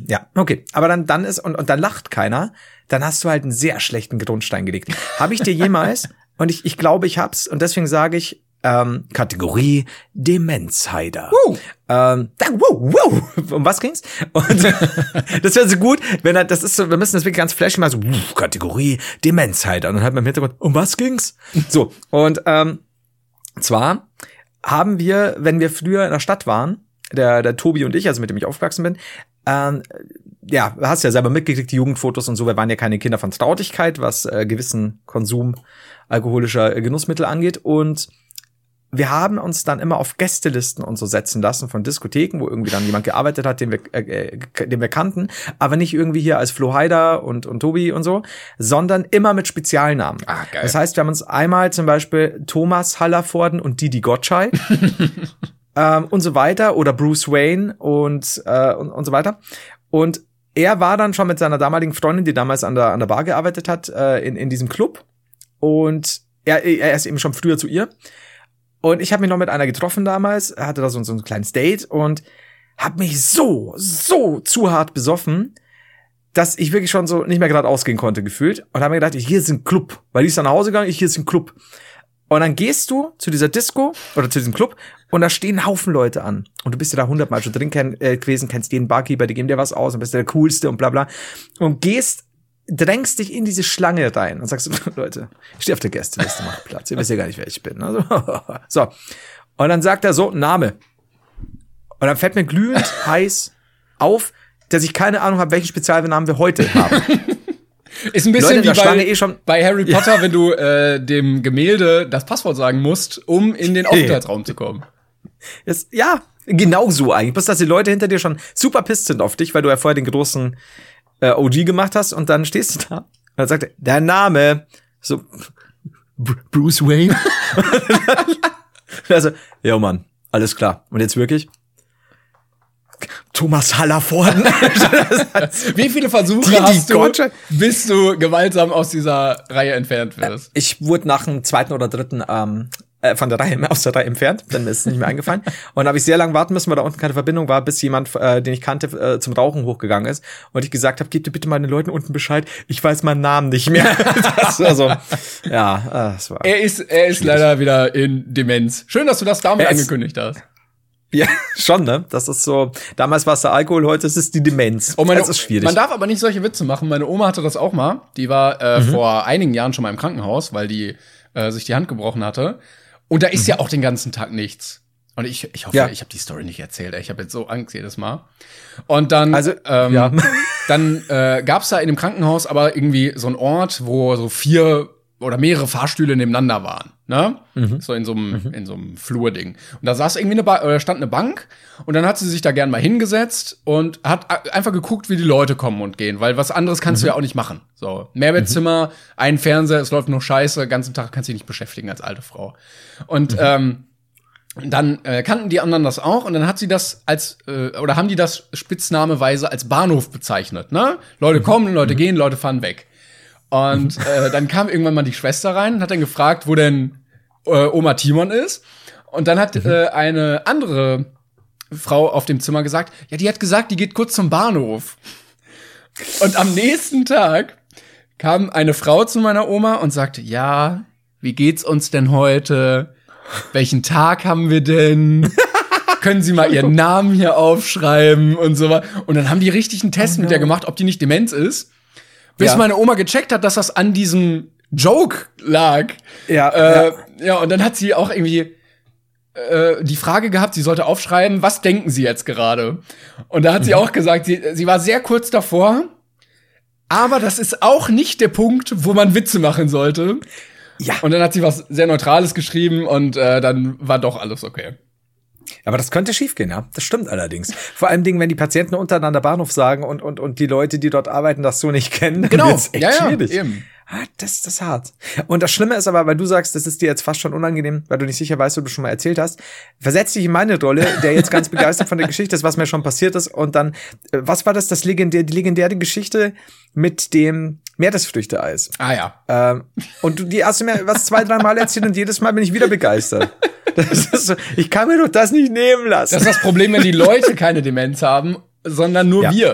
ja, okay. Aber dann, dann ist, und, und dann lacht keiner, dann hast du halt einen sehr schlechten Grundstein gelegt. Habe ich dir jemals, und ich, ich glaube, ich hab's, und deswegen sage ich, ähm, Kategorie Demenzheider. Uh. Ähm, da, wow, wow. Um was ging's? Und das wäre so gut, wenn er, das ist so, wir müssen das wirklich ganz flashy mal so, wuh, Kategorie Demenzheider. Und dann hat man im Hintergrund, um was ging's? So, und ähm, zwar haben wir, wenn wir früher in der Stadt waren, der, der Tobi und ich, also mit dem ich aufgewachsen bin, ähm, ja, hast ja selber mitgekriegt, die Jugendfotos und so, wir waren ja keine Kinder von Trautigkeit, was äh, gewissen Konsum alkoholischer Genussmittel angeht. Und wir haben uns dann immer auf Gästelisten und so setzen lassen von Diskotheken, wo irgendwie dann jemand gearbeitet hat, den wir, äh, äh, den wir kannten, aber nicht irgendwie hier als Flo Heider und, und Tobi und so, sondern immer mit Spezialnamen. Ah, geil. Das heißt, wir haben uns einmal zum Beispiel Thomas Hallervorden und Didi Gottschalk ähm, und so weiter oder Bruce Wayne und, äh, und, und so weiter. Und er war dann schon mit seiner damaligen Freundin, die damals an der, an der Bar gearbeitet hat, äh, in, in diesem Club. Und er, er ist eben schon früher zu ihr. Und ich habe mich noch mit einer getroffen damals, hatte da so, so ein kleines Date und habe mich so, so zu hart besoffen, dass ich wirklich schon so nicht mehr gerade ausgehen konnte gefühlt. Und habe mir gedacht, hier ist ein Club. Weil die ist dann nach Hause gegangen, hier ist ein Club. Und dann gehst du zu dieser Disco oder zu diesem Club und da stehen Haufen Leute an. Und du bist ja da hundertmal schon drin äh, gewesen, kennst den Barkeeper, die geben dir was aus und bist der Coolste und bla bla. Und gehst, drängst dich in diese Schlange rein und sagst, Leute, ich stehe auf der Gästeliste, mach Platz. Ihr wisst ja gar nicht, wer ich bin. Also, so. Und dann sagt er so, Name. Und dann fällt mir glühend heiß auf, dass ich keine Ahnung habe, welchen Spezialnamen wir heute haben. Ist ein bisschen Leute, wie bei, eh schon- bei Harry Potter, wenn du äh, dem Gemälde das Passwort sagen musst, um in den Aufenthaltsraum zu kommen. Das, ja, genau so eigentlich. Bloß, dass die Leute hinter dir schon super pisst sind auf dich, weil du ja vorher den großen äh, OG gemacht hast und dann stehst du da und dann sagt er, der Name, so, Br Bruce Wayne. also, ja Mann, alles klar. Und jetzt wirklich? Thomas Hallervorden. Wie viele Versuche Die- die hast du, Gottschalk- bis du gewaltsam aus dieser Reihe entfernt wirst? ich wurde nach dem zweiten oder dritten ähm, äh, von der Reihe aus der Reihe entfernt, dann ist es nicht mehr eingefallen. Und habe ich sehr lange warten müssen, weil da unten keine Verbindung war, bis jemand, äh, den ich kannte, äh, zum Rauchen hochgegangen ist und ich gesagt habe, gib dir bitte mal den Leuten unten Bescheid, ich weiß meinen Namen nicht mehr. das war so, ja, äh, das war. Er ist, er ist leider wieder in Demenz. Schön, dass du das damit Er angekündigt hast. Ja, schon, ne? Das ist so, damals war es der Alkohol, heute ist es die Demenz. Oh, meine, das ist schwierig. Man darf aber nicht solche Witze machen. Meine Oma hatte das auch mal. Die war äh, Mhm. vor einigen Jahren schon mal im Krankenhaus, weil die äh, sich die Hand gebrochen hatte. Und da ist ja auch den ganzen Tag nichts. Und ich, ich hoffe, Mhm. Ja. ich habe die Story nicht erzählt. ey. Ich habe jetzt so Angst jedes Mal. Und dann, Also, ähm, ja. dann äh, gab's da in dem Krankenhaus aber irgendwie so einen Ort, wo so vier oder mehrere Fahrstühle nebeneinander waren, ne? Mhm. So in so einem in so einem Flurding. Und da saß irgendwie eine ba oder stand eine Bank und dann hat sie sich da gern mal hingesetzt und hat einfach geguckt, wie die Leute kommen und gehen, weil was anderes kannst Mhm. du ja auch nicht machen. So Mehrbettzimmer, ein Fernseher, es läuft nur Scheiße, den ganzen Tag kannst du dich nicht beschäftigen als alte Frau. Und Mhm. ähm, dann äh, kannten die anderen das auch und dann hat sie das als äh, oder haben die das spitznameweise als Bahnhof bezeichnet, ne? Leute kommen, Leute gehen, Leute fahren weg. Und äh, dann kam irgendwann mal die Schwester rein und hat dann gefragt, wo denn äh, Oma Timon ist. Und dann hat äh, eine andere Frau auf dem Zimmer gesagt, ja, die hat gesagt, die geht kurz zum Bahnhof. Und am nächsten Tag kam eine Frau zu meiner Oma und sagte, ja, wie geht's uns denn heute? Welchen Tag haben wir denn? Können Sie mal Ihren Namen hier aufschreiben und so weiter. Und dann haben die richtig einen Test mit der gemacht, ob die nicht Demenz ist. Bis Ja. meine Oma gecheckt hat, dass das an diesem Joke lag. Ja, Äh, ja. und dann hat sie auch irgendwie äh, die Frage gehabt, sie sollte aufschreiben, was denken Sie jetzt gerade? Und da hat Mhm. sie auch gesagt, sie, sie war sehr kurz davor, aber das ist auch nicht der Punkt, wo man Witze machen sollte. Ja. Und dann hat sie was sehr Neutrales geschrieben und äh, dann war doch alles okay. Aber das könnte schiefgehen, ja. Das stimmt allerdings. Vor allem Dingen, wenn die Patienten untereinander Bahnhof sagen und, und, und die Leute, die dort arbeiten, das so nicht kennen, Genau. wird's echt Ja, ja, schwierig. eben. Ah, das, das ist hart. Und das Schlimme ist aber, weil du sagst, das ist dir jetzt fast schon unangenehm, weil du nicht sicher weißt, ob du schon mal erzählt hast. Versetz dich in meine Rolle, der jetzt ganz begeistert von der Geschichte ist, was mir schon passiert ist. Und dann, äh, was war das, das legendär, die legendäre Geschichte mit dem Meeresfrüchteeis? Ah ja. Ähm, und du, die hast du mir was zwei, drei Mal erzählt und jedes Mal bin ich wieder begeistert. Das ist so, ich kann mir doch das nicht nehmen lassen. Das ist das Problem, wenn die Leute keine Demenz haben, sondern nur Ja. wir.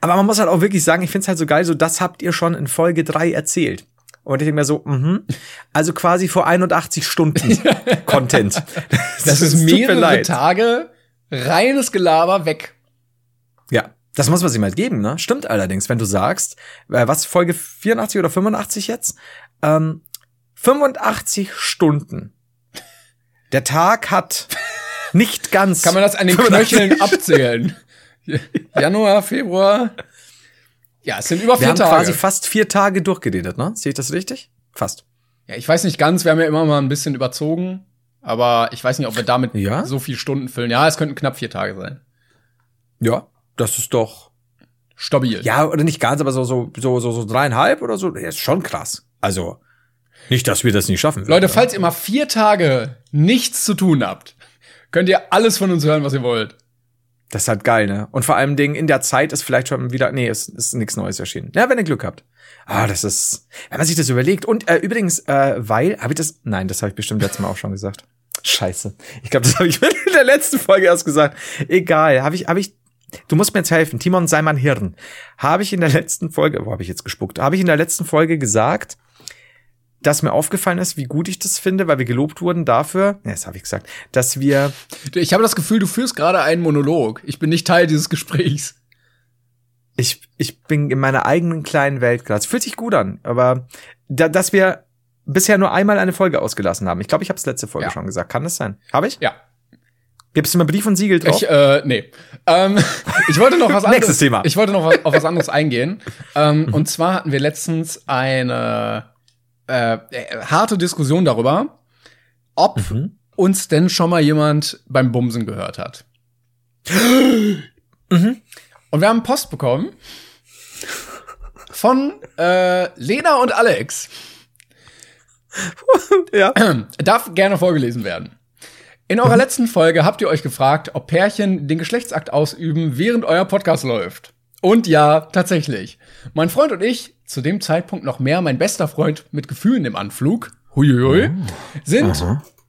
Aber man muss halt auch wirklich sagen, ich find's halt so geil, so das habt ihr schon in Folge drei erzählt. Und ich denke mir so, mhm. Also quasi vor 81 Stunden Content. Das ist tut mir mehrere. Tage reines Gelaber weg. Ja, das muss man sich mal geben, ne? Stimmt allerdings, wenn du sagst, äh, was Folge 84 oder 85 jetzt? Ähm, 85 Stunden. Der Tag hat nicht ganz. Kann man das an den 85 Knöcheln abzählen? Januar, Februar. Ja, es sind über Wir vier haben Tage. quasi fast vier Tage durchgeredet, ne? Sehe ich das richtig? Fast. Ja, ich weiß nicht ganz, wir haben ja immer mal ein bisschen überzogen, aber ich weiß nicht, ob wir damit Ja? so viel Stunden füllen. Ja, es könnten knapp vier Tage sein. Ja, das ist doch. Stabil. Ja, oder nicht ganz, aber so, so, so, so, so dreieinhalb oder so. Ja, ist schon krass. Also, nicht, dass wir das nicht schaffen. würden, Leute, ne? falls ihr mal vier Tage nichts zu tun habt, könnt ihr alles von uns hören, was ihr wollt. Das ist halt geil, ne? Und vor allem Dingen, in der Zeit ist vielleicht schon wieder, nee, ist, ist nichts Neues erschienen. Ja, wenn ihr Glück habt. Ah, das ist, wenn man sich das überlegt. Und äh, übrigens, äh, weil, habe ich das, nein, das habe ich bestimmt letztes Mal auch schon gesagt. Scheiße. Ich glaube, das habe ich in der letzten Folge erst gesagt. Egal, habe ich, habe ich, du musst mir jetzt helfen. Timon, sei mein Hirn. Habe ich in der letzten Folge, wo habe ich jetzt gespuckt? Habe ich in der letzten Folge gesagt, dass mir aufgefallen ist, wie gut ich das finde, weil wir gelobt wurden dafür, ja, das habe ich gesagt, dass wir Ich habe das Gefühl, du führst gerade einen Monolog. Ich bin nicht Teil dieses Gesprächs. ich, ich bin in meiner eigenen kleinen Welt gerade. Es fühlt sich gut an, aber da, dass wir bisher nur einmal eine Folge ausgelassen haben. Ich glaube, ich habe es letzte Folge Ja. schon gesagt. Kann das sein? Habe ich? Ja. Gibst du mir Brief und Siegel drauf? Ich, äh, nee. Ähm, ich wollte noch was anderes. Nächstes Thema. Ich wollte noch was, auf was anderes eingehen. Ähm, Und zwar hatten wir letztens eine äh, äh, harte Diskussion darüber, ob Mhm. uns denn schon mal jemand beim Bumsen gehört hat. Mhm. Und wir haben Post bekommen von äh, Lena und Alex. ja. Darf gerne vorgelesen werden. In eurer letzten Folge habt ihr euch gefragt, ob Pärchen den Geschlechtsakt ausüben, während euer Podcast läuft. Und ja, tatsächlich. Mein Freund und ich, zu dem Zeitpunkt noch mehr mein bester Freund mit Gefühlen im Anflug, huiuiui, sind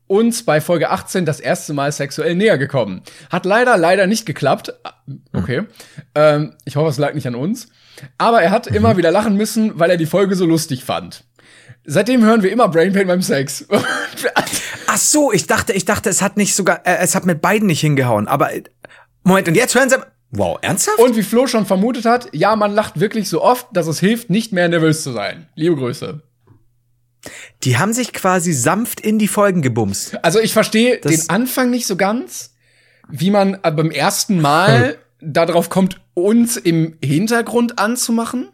uns bei Folge 18 das erste Mal sexuell näher gekommen. Hat leider, leider nicht geklappt. Okay. Ähm, ich hoffe, es lag nicht an uns. Aber er hat immer wieder lachen müssen, weil er die Folge so lustig fand. Seitdem hören wir immer Brain Pain beim Sex. Ach so, ich dachte, ich dachte, es hat nicht sogar, äh, es hat mit beiden nicht hingehauen. Aber äh, Moment, und jetzt hören sie. Wow, ernsthaft? Und wie Flo schon vermutet hat, ja, man lacht wirklich so oft, dass es hilft, nicht mehr nervös zu sein. Liebe Grüße. Die haben sich quasi sanft in die Folgen gebumst. Also ich verstehe den Anfang nicht so ganz, wie man äh, beim ersten Mal darauf kommt, uns im Hintergrund anzumachen.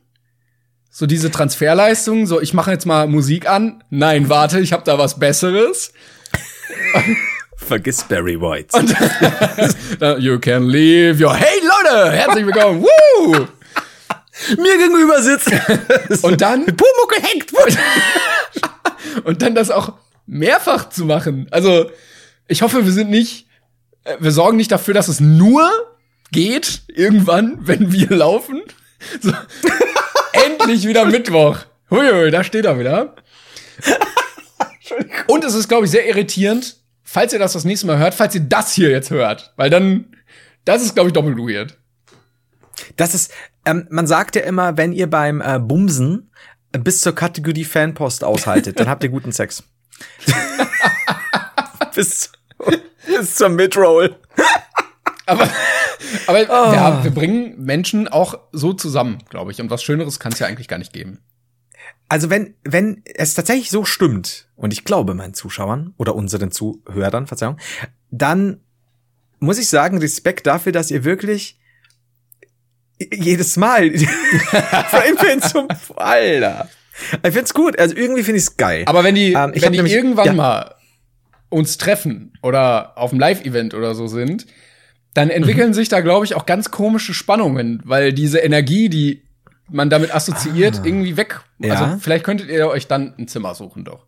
So diese Transferleistung, so ich mache jetzt mal Musik an. Nein, warte, ich habe da was Besseres. Vergiss Barry White. Da, You can leave your Hey Leute, herzlich willkommen. Woo! mir gegenüber sitzt. Und dann Pumuckel hängt. und dann das auch mehrfach zu machen. Also, ich hoffe, wir sind nicht äh, wir sorgen nicht dafür, dass es nur geht, irgendwann, wenn wir laufen. So. Endlich wieder Mittwoch. Huiui, da steht er wieder. Und es ist, glaube ich, sehr irritierend, falls ihr das das nächste Mal hört, falls ihr das hier jetzt hört. Weil dann, das ist, glaube ich, doppelt weird. Das ist, ähm, man sagt ja immer, wenn ihr beim äh, Bumsen bis zur Kategorie Fanpost aushaltet, dann habt ihr guten Sex. bis, bis zur Midroll. Aber, aber oh. ja, wir bringen Menschen auch so zusammen, glaube ich. Und was Schöneres kann es ja eigentlich gar nicht geben. Also wenn, wenn es tatsächlich so stimmt, und ich glaube meinen Zuschauern oder unseren Zuhörern, Verzeihung, dann muss ich sagen, Respekt dafür, dass ihr wirklich jedes Mal Frame zum Alter. Ich find's gut. Also irgendwie finde ich's geil. Aber wenn die, ähm, wenn die nämlich, irgendwann ja. mal uns treffen oder auf einem Live-Event oder so sind, dann entwickeln mhm. sich da, glaube ich, auch ganz komische Spannungen, weil diese Energie, die man damit assoziiert, ah. irgendwie weg. Ja. Also vielleicht könntet ihr euch dann ein Zimmer suchen doch.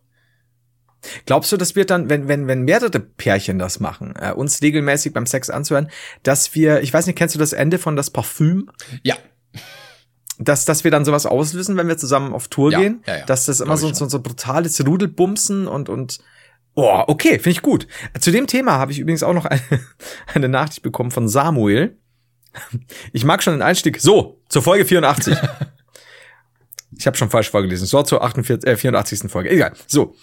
Glaubst du, das wird dann, wenn, wenn, wenn mehrere Pärchen das machen, äh, uns regelmäßig beim Sex anzuhören, dass wir, ich weiß nicht, kennst du das Ende von das Parfüm? Ja. Dass, dass wir dann sowas auslösen, wenn wir zusammen auf Tour ja, gehen? Ja, ja. Dass das immer so, so, so brutales Rudelbumsen und, und Oh, okay, finde ich gut. Zu dem Thema habe ich übrigens auch noch eine, eine Nachricht bekommen von Samuel. Ich mag schon den Einstieg. So, zur Folge 84. ich habe schon falsch vorgelesen. So, zur 48, äh, 84. Folge. Egal. So.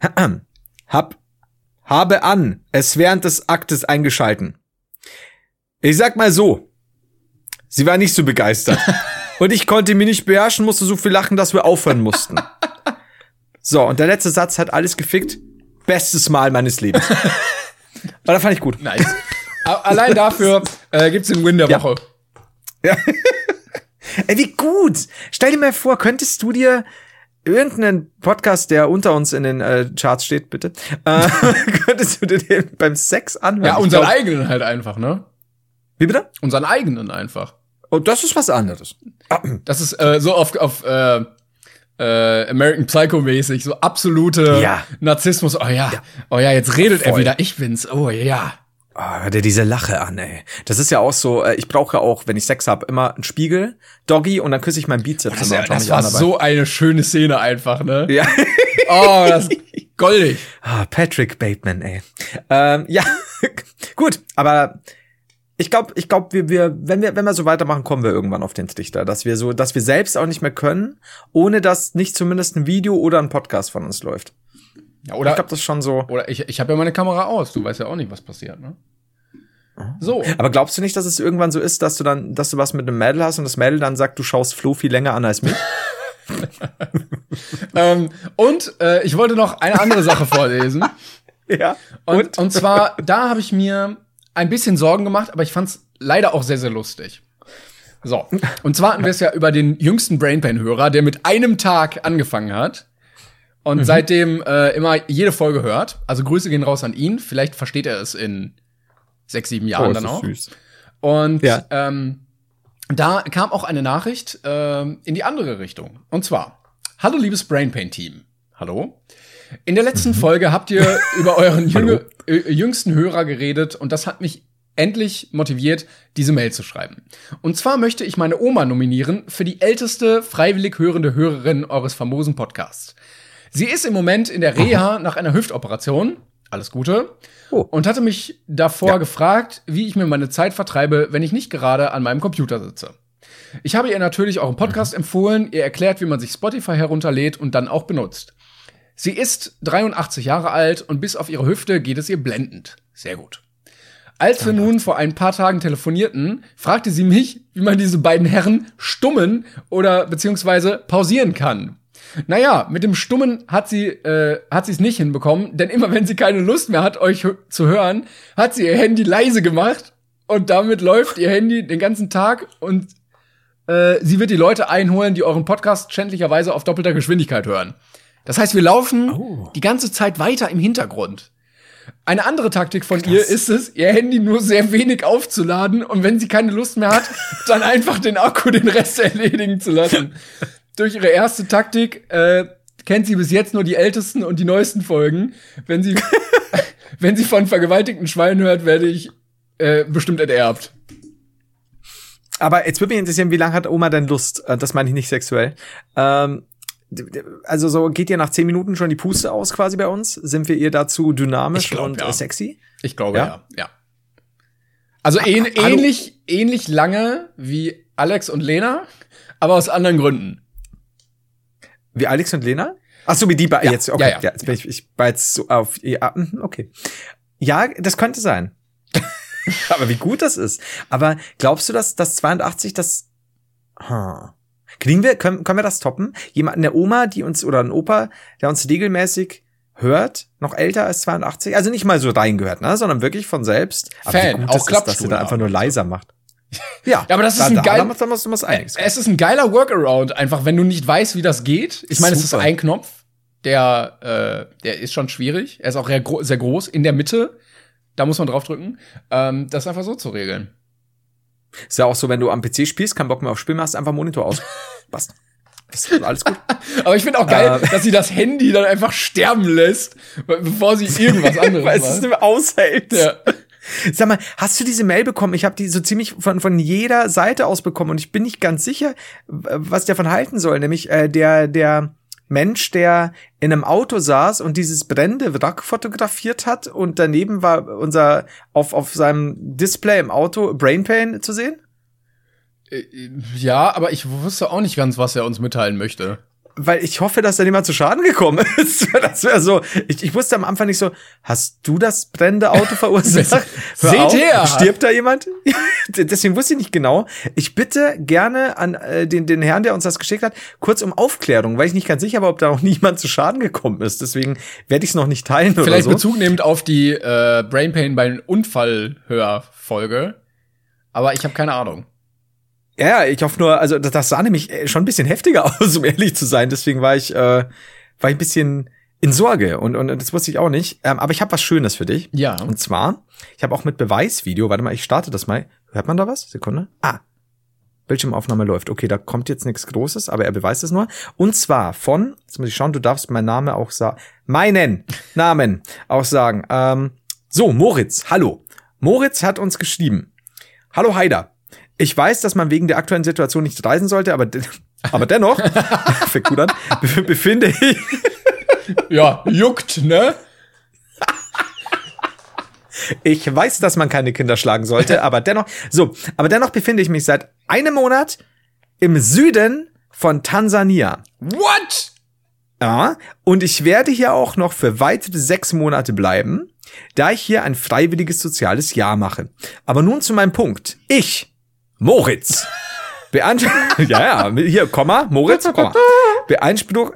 Hab, habe an, es während des Aktes eingeschalten. Ich sag mal so. Sie war nicht so begeistert. und ich konnte mich nicht beherrschen, musste so viel lachen, dass wir aufhören mussten. So, und der letzte Satz hat alles gefickt bestes Mal meines Lebens. Aber das fand ich gut. Nice. Allein dafür äh, gibt's den Win der Woche. Ja. Ey, wie gut. Stell dir mal vor, könntest du dir irgendeinen Podcast, der unter uns in den äh, Charts steht, bitte, äh, könntest du dir den beim Sex anhören? Ja, unseren glaub, eigenen halt einfach, ne? Wie bitte? Unseren eigenen einfach. Oh, das ist was anderes. Das ist äh, so auf, auf äh, äh, American Psycho mäßig, so absolute ja. Narzissmus. Oh ja. ja. oh ja, jetzt redet Voll. er wieder, ich bin's. Oh ja. Oh, hör dir diese Lache an, ey. Das ist ja auch so, äh, ich brauche auch, wenn ich Sex habe, immer einen Spiegel, Doggy und dann küsse ich meinen Bizeps. Oh, das, ja, das war so eine schöne Szene einfach, ne? Ja. oh, das goldig. Ah, Patrick Bateman, ey. Ähm, ja, gut, aber ich glaube, ich glaube, wir, wir, wenn wir, wenn wir so weitermachen, kommen wir irgendwann auf den Trichter, dass wir so, dass wir selbst auch nicht mehr können, ohne dass nicht zumindest ein Video oder ein Podcast von uns läuft. Ja, oder ich glaube, das ist schon so. Oder ich, ich habe ja meine Kamera aus. Du weißt ja auch nicht, was passiert, ne? So. Aber glaubst du nicht, dass es irgendwann so ist, dass du dann, dass du was mit einem Mädel hast und das Mädel dann sagt, du schaust Flo viel länger an als mich? ähm, und äh, ich wollte noch eine andere Sache vorlesen. ja. Und, und, und zwar, da habe ich mir ein bisschen Sorgen gemacht, aber ich fand's leider auch sehr, sehr lustig. So, und zwar hatten wir es ja über den jüngsten Brainpain-Hörer, der mit einem Tag angefangen hat und mhm. seitdem äh, immer jede Folge hört. Also Grüße gehen raus an ihn. Vielleicht versteht er es in sechs, sieben Jahren oh, dann auch. Süß. Und ja. ähm, da kam auch eine Nachricht äh, in die andere Richtung. Und zwar, hallo liebes Brainpain-Team. Hallo. In der letzten mhm. Folge habt ihr über euren äh, jüngsten Hörer geredet und das hat mich endlich motiviert, diese Mail zu schreiben. Und zwar möchte ich meine Oma nominieren für die älteste freiwillig hörende Hörerin eures famosen Podcasts. Sie ist im Moment in der Reha nach einer Hüftoperation. Alles Gute. Oh. Und hatte mich davor ja. gefragt, wie ich mir meine Zeit vertreibe, wenn ich nicht gerade an meinem Computer sitze. Ich habe ihr natürlich auch einen Podcast mhm. empfohlen, ihr erklärt, wie man sich Spotify herunterlädt und dann auch benutzt. Sie ist 83 Jahre alt und bis auf ihre Hüfte geht es ihr blendend. Sehr gut. Als wir nun vor ein paar Tagen telefonierten, fragte sie mich, wie man diese beiden Herren stummen oder beziehungsweise pausieren kann. Naja, mit dem Stummen hat sie äh, hat sie es nicht hinbekommen, denn immer wenn sie keine Lust mehr hat, euch zu hören, hat sie ihr Handy leise gemacht und damit läuft ihr Handy den ganzen Tag und äh, sie wird die Leute einholen, die euren Podcast schändlicherweise auf doppelter Geschwindigkeit hören. Das heißt, wir laufen oh. die ganze Zeit weiter im Hintergrund. Eine andere Taktik von Krass. ihr ist es, ihr Handy nur sehr wenig aufzuladen und wenn sie keine Lust mehr hat, dann einfach den Akku den Rest erledigen zu lassen. Durch ihre erste Taktik äh, kennt sie bis jetzt nur die ältesten und die neuesten Folgen. Wenn sie, wenn sie von vergewaltigten Schweinen hört, werde ich äh, bestimmt enterbt. Aber jetzt würde mich interessieren, wie lange hat Oma denn Lust? Äh, Das meine ich nicht sexuell. Ähm, also so geht ihr nach zehn Minuten schon die Puste aus quasi bei uns? Sind wir ihr dazu dynamisch glaub, und ja. äh, sexy? Ich glaube, Ja? ja. ja. Also ähn hallo? ähnlich, ähnlich lange wie Alex und Lena, aber aus anderen Gründen. Wie Alex und Lena? Ach so, wie die bei Ja, jetzt. Okay, ja, ja, ja. jetzt bin ich, ich war jetzt so auf. Ja, mhm, okay. Ja, das könnte sein. Aber wie gut das ist. Aber glaubst du, dass das 82 das Hm. Kriegen wir, können, können wir das toppen? Jemand, eine Oma, die uns, oder ein Opa, der uns regelmäßig hört, noch älter als 82, also nicht mal so reingehört, ne, sondern wirklich von selbst. Aber Fan, wie gut auch das ist, dass er da einfach nur leiser macht. Ja, Ja, aber das ist da, ein da, geil- Da muss, da muss, da muss einiges. Es ist ein geiler Workaround, einfach wenn du nicht weißt, wie das geht. Ich meine, es ist ein Knopf, der, äh, der ist schon schwierig. Er ist auch sehr, gro sehr groß in der Mitte. Da muss man draufdrücken. Ähm, das einfach so zu regeln. Ist ja auch so, wenn du am PC spielst, keinen Bock mehr auf Spiel machst, einfach Monitor aus. Passt. Ist alles gut. Aber ich finde auch geil, Ähm. dass sie das Handy dann einfach sterben lässt, be- bevor sie irgendwas anderes Weil es es macht. nicht aushält. Ja. Sag mal, hast du diese Mail bekommen? Ich habe die so ziemlich von, von jeder Seite aus bekommen und ich bin nicht ganz sicher, was ich davon halten soll. Nämlich äh, der, der Mensch, der in einem Auto saß und dieses brennende Wrack fotografiert hat und daneben war unser auf, auf seinem Display im Auto Brain Pain zu sehen? Äh, Ja, aber ich wusste auch nicht ganz, was er uns mitteilen möchte. Weil ich hoffe, dass da niemand zu Schaden gekommen ist. Das wäre so. Ich, ich wusste am Anfang nicht so, hast du das brennende Auto verursacht? Seht auf, her! Stirbt da jemand? Deswegen wusste ich nicht genau. Ich bitte gerne an äh, den, den Herrn, der uns das geschickt hat, kurz um Aufklärung, weil ich nicht ganz sicher war, ob da noch niemand zu Schaden gekommen ist. Deswegen werde ich es noch nicht teilen Vielleicht oder so. Bezug nehmend auf die äh, Brain Pain bei Unfallhörfolge. Aber ich habe keine Ahnung. Ja, ich hoffe nur, also das, sah nämlich äh, schon ein bisschen heftiger aus, um ehrlich zu sein. Deswegen war ich, äh, war ich ein bisschen in Sorge und, und das wusste ich auch nicht. Ähm, aber ich habe was Schönes für dich. Ja. Und zwar, ich habe auch mit Beweisvideo, warte mal, ich starte das mal. Hört man da was? Sekunde. Ah. Bildschirmaufnahme läuft. Okay, da kommt jetzt nichts Großes, aber er beweist es nur. Und zwar von, jetzt muss ich schauen, du darfst meinen Namen auch sagen, meinen Namen auch sagen. Ähm, so, Moritz, hallo. Moritz hat uns geschrieben. Hallo Haider. Ich weiß, dass man wegen der aktuellen Situation nicht reisen sollte, aber, de aber dennoch, fängt gut an, be befinde ich, Ja, juckt, ne? Ich weiß, dass man keine Kinder schlagen sollte, aber dennoch, so, aber dennoch befinde ich mich seit einem Monat im Süden von Tansania. What? Ja, und ich werde hier auch noch für weitere sechs Monate bleiben, da ich hier ein freiwilliges soziales Jahr mache. Aber nun zu meinem Punkt. Ich, Moritz, beanspruche, ja, ja, hier, Komma, Moritz, Komma, beanspruch,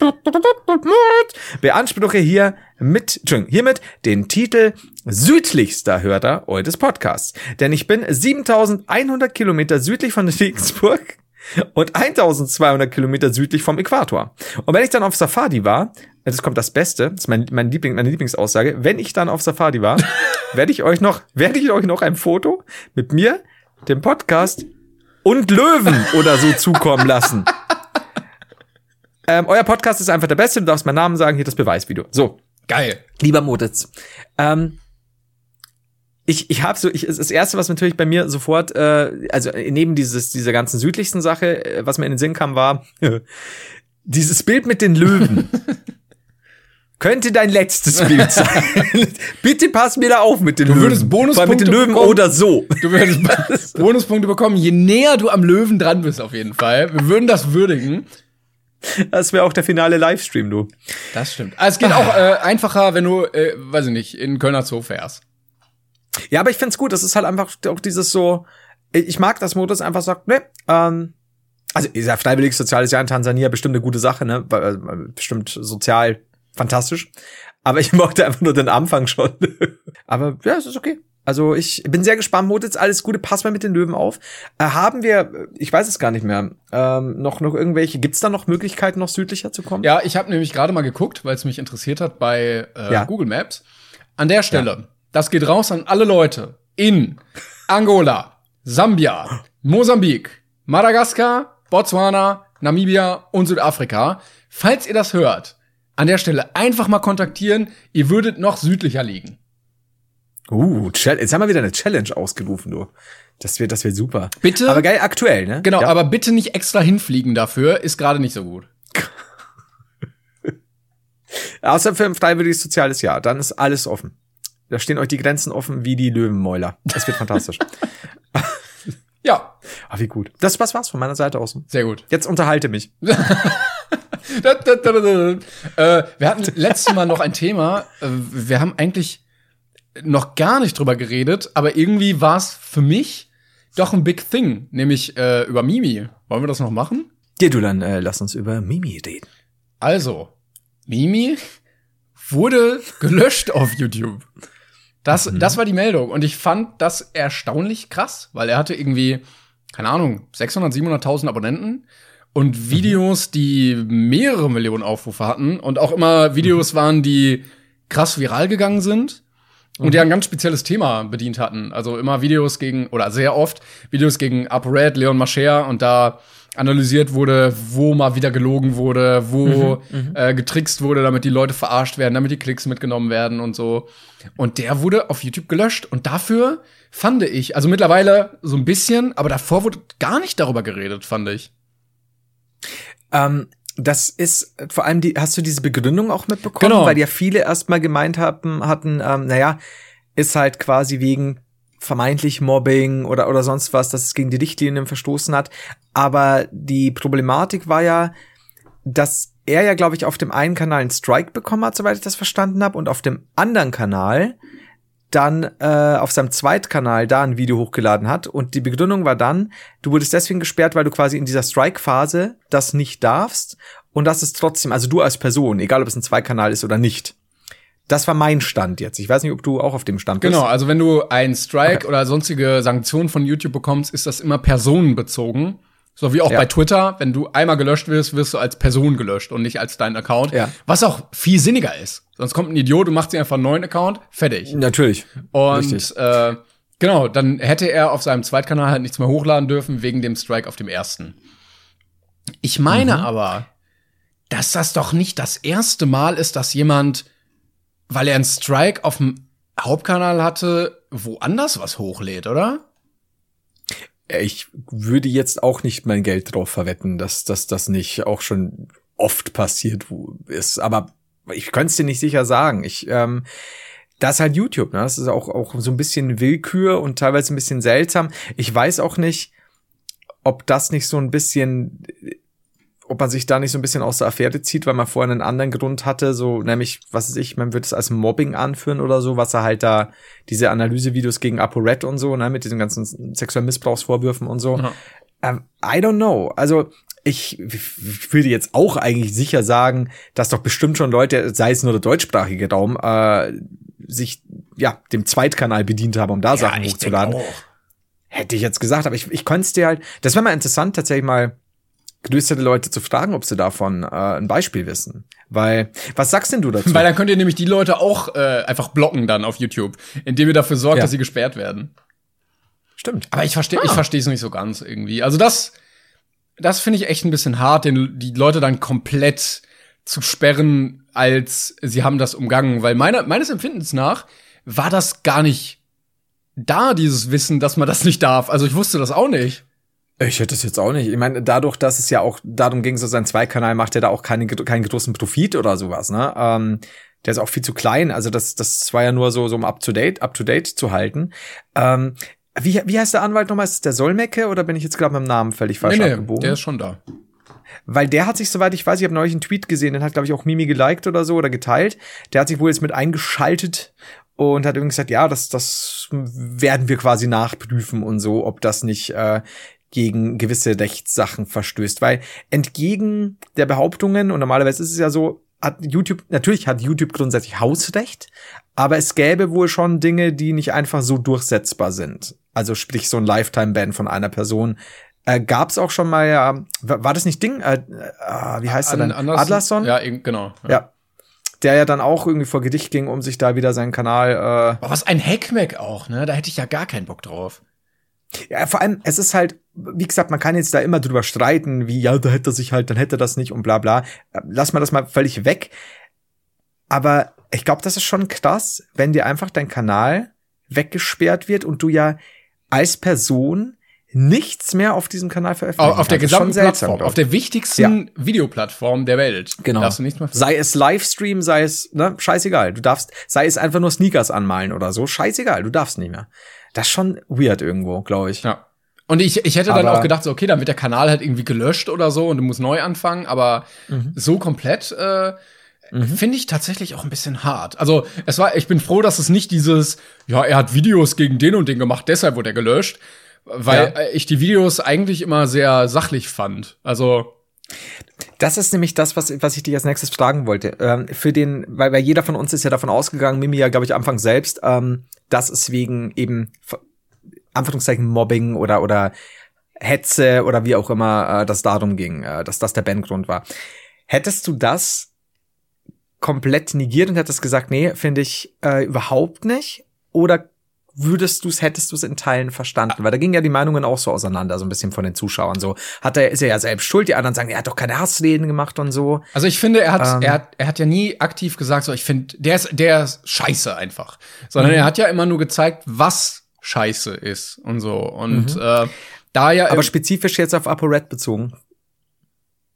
beanspruche hier mit, Entschuldigung, hiermit den Titel südlichster Hörer eures Podcasts. Denn ich bin 7100 Kilometer südlich von Regensburg und 1200 Kilometer südlich vom Äquator. Und wenn ich dann auf Safari war, das kommt das Beste, das ist mein, mein Liebling, meine Lieblingsaussage, wenn ich dann auf Safari war, werde ich euch noch, werde ich euch noch ein Foto mit mir, dem Podcast und Löwen oder so zukommen lassen. Ähm, euer Podcast ist einfach der beste, du darfst meinen Namen sagen, hier das Beweisvideo. So, Geil. Lieber Moritz, ähm, ich, ich habe so, ich, das erste, was natürlich bei mir sofort, äh, also neben dieses, dieser ganzen südlichsten Sache, äh, was mir in den Sinn kam, war dieses Bild mit den Löwen. Könnte dein letztes Bild sein. Bitte pass mir da auf mit den Du Löwen. würdest Vor allem mit Bonuspunkte den Löwen bekommen. oder so. Du würdest Bonuspunkte bekommen, je näher du am Löwen dran bist, auf jeden Fall. Wir würden das würdigen. Das wäre auch der finale Livestream, du. Das stimmt. Also es geht auch äh, einfacher, wenn du, äh, weiß ich nicht, in Kölner Zoo fährst. Ja, aber ich find's gut. Das ist halt einfach auch dieses so. Ich mag, dass Modus einfach sagt, ne, ähm, also ist ja freiwilliges soziales Jahr in Tansania bestimmt eine gute Sache, ne? Äh, Bestimmt sozial fantastisch. Aber ich mochte einfach nur den Anfang schon. aber ja, es ist okay. Also ich bin sehr gespannt, Modus, alles Gute, pass mal mit den Löwen auf. Äh, haben wir, ich weiß es gar nicht mehr, ähm, noch, noch irgendwelche, gibt's da noch Möglichkeiten, noch südlicher zu kommen? Ja, ich habe nämlich gerade mal geguckt, weil es mich interessiert hat bei äh, Ja. Google Maps. An der Stelle, das geht raus an alle Leute in Angola, Sambia, Mosambik, Madagaskar, Botswana, Namibia und Südafrika. Falls ihr das hört, an der Stelle einfach mal kontaktieren. Ihr würdet noch südlicher liegen. Uh, jetzt haben wir wieder eine Challenge ausgerufen, du. Das wird, das wird super. Bitte? Aber geil, aktuell, ne? Genau, ja. aber bitte nicht extra hinfliegen dafür, ist gerade nicht so gut. Außer für ein freiwilliges soziales Jahr, dann ist alles offen. Da stehen euch die Grenzen offen wie die Löwenmäuler. Das wird fantastisch. Ja, Ah, wie gut. Das was war's von meiner Seite aus. sehr gut. Jetzt unterhalte mich. Äh, wir hatten letztes Mal noch ein Thema. Äh, wir haben eigentlich noch gar nicht drüber geredet, aber irgendwie war es für mich doch ein Big Thing, nämlich äh, über Mimi. Wollen wir das noch machen? Ja, du, dann äh, lass uns über Mimi reden. Also, Mimi wurde gelöscht auf YouTube. Das, das war die Meldung. Und ich fand das erstaunlich krass, weil er hatte irgendwie, keine Ahnung, 600, 700.000 Abonnenten und Videos, die mehrere Millionen Aufrufe hatten und auch immer Videos waren, die krass viral gegangen sind und die ein ganz spezielles Thema bedient hatten. Also immer Videos gegen, oder sehr oft Videos gegen ApoRed, Leon Mascher und da analysiert wurde, wo mal wieder gelogen wurde, wo äh, getrickst wurde, damit die Leute verarscht werden, damit die Klicks mitgenommen werden und so. Und der wurde auf YouTube gelöscht. Und dafür fand ich, also mittlerweile so ein bisschen, aber davor wurde gar nicht darüber geredet, fand ich. Ähm, das ist vor allem die, hast du diese Begründung auch mitbekommen? Genau. Weil ja viele erstmal gemeint haben, hatten, ähm, naja, ist halt quasi wegen vermeintlich Mobbing oder, oder sonst was, dass es gegen die Richtlinien verstoßen hat. Aber die Problematik war ja, dass er ja, glaube ich, auf dem einen Kanal einen Strike bekommen hat, soweit ich das verstanden habe, und auf dem anderen Kanal dann äh, auf seinem Zweitkanal da ein Video hochgeladen hat. Und die Begründung war dann, du wurdest deswegen gesperrt, weil du quasi in dieser Strike-Phase das nicht darfst. Und das ist trotzdem, also du als Person, egal ob es ein Zweikanal ist oder nicht. Das war mein Stand jetzt. Ich weiß nicht, ob du auch auf dem Stand bist. Genau, also wenn du einen Strike oder sonstige Sanktionen von YouTube bekommst, ist das immer personenbezogen. So wie auch Ja. bei Twitter, wenn du einmal gelöscht wirst, wirst du als Person gelöscht und nicht als dein Account. Ja. Was auch viel sinniger ist. Sonst kommt ein Idiot und macht sich einfach einen neuen Account, fertig. Natürlich. Und Richtig. äh, genau, dann hätte er auf seinem Zweitkanal halt nichts mehr hochladen dürfen wegen dem Strike auf dem ersten. Ich meine aber, dass das doch nicht das erste Mal ist, dass jemand, weil er einen Strike auf dem Hauptkanal hatte, woanders was hochlädt, oder? Ich würde jetzt auch nicht mein Geld drauf verwetten, dass, dass das nicht auch schon oft passiert ist. Aber ich könnte es dir nicht sicher sagen. Ich, ähm, das ist halt YouTube, ne? Das ist auch, auch so ein bisschen Willkür und teilweise ein bisschen seltsam. Ich weiß auch nicht, ob das nicht so ein bisschen, ob man sich da nicht so ein bisschen aus der Affäre zieht, weil man vorher einen anderen Grund hatte, so nämlich, was weiß ich, man würde es als Mobbing anführen oder so, was er halt da, diese Analysevideos gegen ApoRed und so, ne, mit diesen ganzen sexuellen Missbrauchsvorwürfen und so. Ja. Ähm, I don't know. Also, ich, ich würde jetzt auch eigentlich sicher sagen, dass doch bestimmt schon Leute, sei es nur der deutschsprachige Raum, äh, sich ja dem Zweitkanal bedient haben, um da Sachen ich denk hochzuladen. Hätte ich jetzt gesagt, aber ich, ich konnte es dir halt, das wäre mal interessant, tatsächlich mal gelösterte Leute zu fragen, ob sie davon äh, ein Beispiel wissen. Weil, was sagst denn du dazu? Weil dann könnt ihr nämlich die Leute auch äh, einfach blocken dann auf YouTube, indem ihr dafür sorgt, Ja. dass sie gesperrt werden. Stimmt. Aber ich verstehe, ich verstehe es nicht so ganz irgendwie. Also das, das finde ich echt ein bisschen hart, den, die Leute dann komplett zu sperren, als sie haben das umgangen. Weil meiner, meines Empfindens nach war das gar nicht da, dieses Wissen, dass man das nicht darf. Also ich wusste das auch nicht. Ich hätte es jetzt auch nicht. Ich meine, dadurch, dass es ja auch darum ging, so sein Zweikanal macht er da auch keine, keinen großen Profit oder sowas, ne? Ähm, der ist auch viel zu klein. Also das, das war ja nur so, so um up to date, up to date zu halten. Ähm, wie, wie heißt der Anwalt nochmal? Ist es der Solmecke oder bin ich jetzt gerade mit dem Namen völlig falsch abgebogen? der ist schon da. Weil der hat sich, soweit ich weiß, ich habe neulich einen Tweet gesehen, den hat, glaube ich, auch Mimi geliked oder so oder geteilt. Der hat sich wohl jetzt mit eingeschaltet und hat irgendwie gesagt, ja, das, das werden wir quasi nachprüfen und so, ob das nicht äh, gegen gewisse Rechtssachen verstößt. Weil entgegen der Behauptungen, und normalerweise ist es ja so, hat YouTube, natürlich hat YouTube grundsätzlich Hausrecht, aber es gäbe wohl schon Dinge, die nicht einfach so durchsetzbar sind. Also sprich so ein Lifetime-Ban von einer Person. Äh, gab's auch schon mal, ja, war das nicht Ding? Äh, äh, wie heißt er denn? Anderson? Adlerson? Ja, eben, genau. ja. Der ja dann auch irgendwie vor Gericht ging, um sich da wieder seinen Kanal äh, Aber was ein Hackmack auch, ne? Da hätte ich ja gar keinen Bock drauf. Ja, vor allem, es ist halt, wie gesagt, man kann jetzt da immer drüber streiten, wie, ja, da hätte er sich halt, dann hätte er das nicht und bla bla. Äh, Lass mal das mal völlig weg. Aber ich glaube, das ist schon krass, wenn dir einfach dein Kanal weggesperrt wird und du ja als Person nichts mehr auf diesem Kanal veröffentlichen Auf der kannst. Gesamten Plattform, auf der wichtigsten Videoplattform der Welt. Genau. Darfst du nichts mehr Sei es Livestream, sei es, ne, scheißegal. Du darfst, sei es einfach nur Sneakers anmalen oder so, scheißegal, du darfst nicht mehr. Das ist schon weird irgendwo, glaube ich. Ja. Und ich, ich hätte dann Aber- auch gedacht, so, okay, dann wird der Kanal halt irgendwie gelöscht oder so und du musst neu anfangen, aber Mhm. so komplett äh, finde ich tatsächlich auch ein bisschen hart. Also, es war, ich bin froh, dass es nicht dieses, ja, er hat Videos gegen den und den gemacht, deshalb wurde er gelöscht, weil Ja. ich die Videos eigentlich immer sehr sachlich fand. Also, Das ist nämlich das, was, was ich dich als nächstes fragen wollte. Ähm, für den, weil, weil jeder von uns ist ja davon ausgegangen, Mimi ja, glaube ich, Anfang selbst, ähm, dass es wegen eben Anführungszeichen Mobbing oder oder Hetze oder wie auch immer äh, das darum ging, äh, dass das der Bandgrund war. Hättest du das komplett negiert und hättest gesagt, nee, finde ich äh, überhaupt nicht? Oder würdest du es, hättest du es in Teilen verstanden? Weil da gingen ja die Meinungen auch so auseinander, so ein bisschen von den Zuschauern. So hat er, ist er ja selbst schuld, die anderen sagen, er hat doch keine Hassreden gemacht und so. Also ich finde, er hat, Ähm. er hat, er hat ja nie aktiv gesagt, so ich finde, der ist, der ist scheiße einfach. Sondern Mhm. er hat ja immer nur gezeigt, was scheiße ist und so. Und äh, da ja Mhm. Aber spezifisch jetzt auf ApoRed bezogen.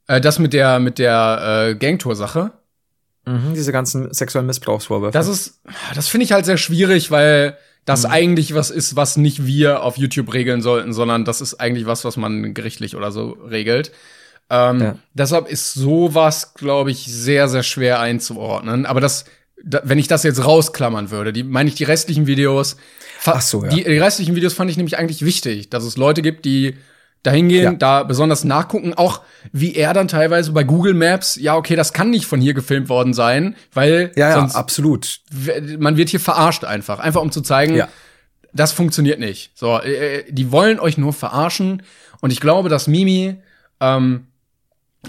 äh, das mit der mit der äh, Gangtour-Sache, Mhm, diese ganzen sexuellen Missbrauchsvorwürfe. das ist, das finde ich halt sehr schwierig, weil das Mhm. eigentlich was ist, was nicht wir auf YouTube regeln sollten, sondern das ist eigentlich was, was man gerichtlich oder so regelt. Ähm, Ja. Deshalb ist sowas, glaube ich, sehr, sehr schwer einzuordnen. Aber das, da, wenn ich das jetzt rausklammern würde, die meine ich die restlichen Videos. Ach so, ja. die, die restlichen Videos fand ich nämlich eigentlich wichtig, dass es Leute gibt, die da hingehen, Ja. da besonders nachgucken, auch wie er dann teilweise bei Google Maps, ja, okay, das kann nicht von hier gefilmt worden sein, weil ja, ja, absolut. man wird hier verarscht einfach, einfach um zu zeigen, Ja. das funktioniert nicht. So, äh, die wollen euch nur verarschen und ich glaube, dass Mimi ähm,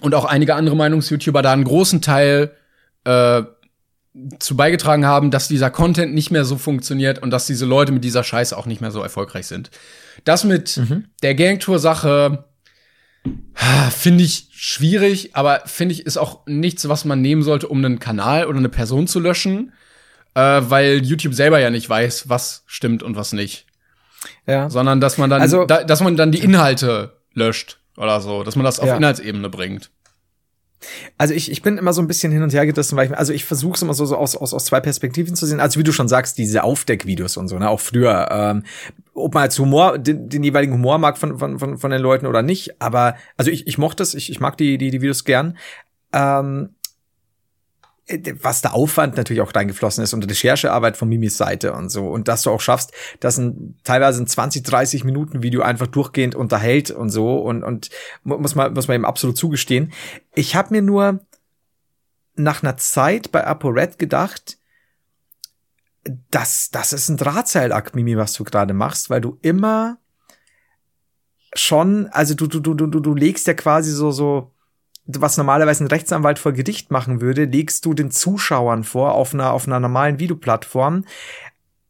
und auch einige andere Meinungs-YouTuber da einen großen Teil äh, zu beigetragen haben, dass dieser Content nicht mehr so funktioniert und dass diese Leute mit dieser Scheiße auch nicht mehr so erfolgreich sind. Das mit Mhm. der Gangtour-Sache ah, finde ich schwierig, aber finde ich ist auch nichts, was man nehmen sollte, um einen Kanal oder eine Person zu löschen, äh, weil YouTube selber ja nicht weiß, was stimmt und was nicht, Ja. sondern dass man dann, Also- da, dass man dann die Inhalte löscht oder so, dass man das auf Ja. Inhaltsebene bringt. Also ich, ich bin immer so ein bisschen hin und her gerissen, weil ich, also ich versuche es immer so, so aus, aus, aus zwei Perspektiven zu sehen. Also wie du schon sagst, diese Aufdeckvideos und so, ne, auch früher. Ähm, ob man jetzt Humor, den, den jeweiligen Humor mag von, von, von, von den Leuten oder nicht, aber also ich, ich mochte es, ich, ich mag die, die, die Videos gern. Ähm, äh, was der Aufwand natürlich auch reingeflossen ist und Recherchearbeit von Mimis Seite und so. Und dass du auch schaffst, dass ein teilweise ein 20, 30 Minuten Video einfach durchgehend unterhält und so und, und mu- muss man, muss man ihm absolut zugestehen. Ich habe mir nur nach einer Zeit bei ApoRed gedacht, das, das ist ein Drahtseilakt, Mimi, was du gerade machst, weil du immer schon, also du, du, du, du, du legst ja quasi so, so, was normalerweise ein Rechtsanwalt vor Gericht machen würde, legst du den Zuschauern vor auf einer, auf einer normalen Videoplattform.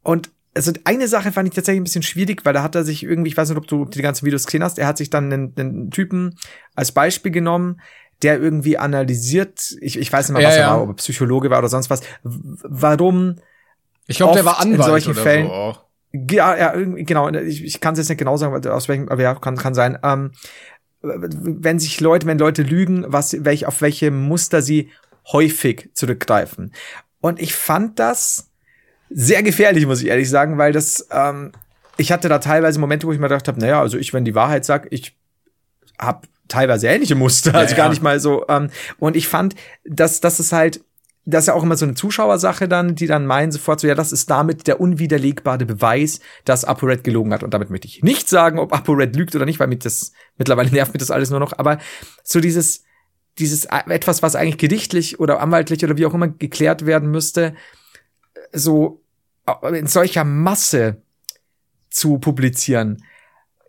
Und also eine Sache fand ich tatsächlich ein bisschen schwierig, weil da hat er sich irgendwie, ich weiß nicht, ob du die ganzen Videos gesehen hast, er hat sich dann einen, einen Typen als Beispiel genommen, der irgendwie analysiert, ich, ich weiß nicht mal, Ja, was er ja. war, ob er Psychologe war oder sonst was, warum Ich glaube, der war in Anwalt solchen oder Fällen- so auch. ja, ja, genau, ich, ich kann es jetzt nicht genau sagen, aus welchem, aber ja, kann, kann sein. Ähm, wenn sich Leute, wenn Leute lügen, was, welch, auf welche Muster sie häufig zurückgreifen. Und ich fand das sehr gefährlich, muss ich ehrlich sagen, weil das, ähm, ich hatte da teilweise Momente, wo ich mir gedacht habe, naja, also ich, wenn die Wahrheit sag, ich habe teilweise ähnliche Muster, also ja. gar nicht mal so. Ähm, und ich fand, dass das ist halt, das ist ja auch immer so eine Zuschauersache dann, die dann meinen sofort so, ja, das ist damit der unwiderlegbare Beweis, dass ApoRed gelogen hat. Und damit möchte ich nicht sagen, ob ApoRed lügt oder nicht, weil mich das, mittlerweile nervt mich das alles nur noch. Aber so dieses, dieses etwas, was eigentlich gerichtlich oder anwaltlich oder wie auch immer geklärt werden müsste, so in solcher Masse zu publizieren.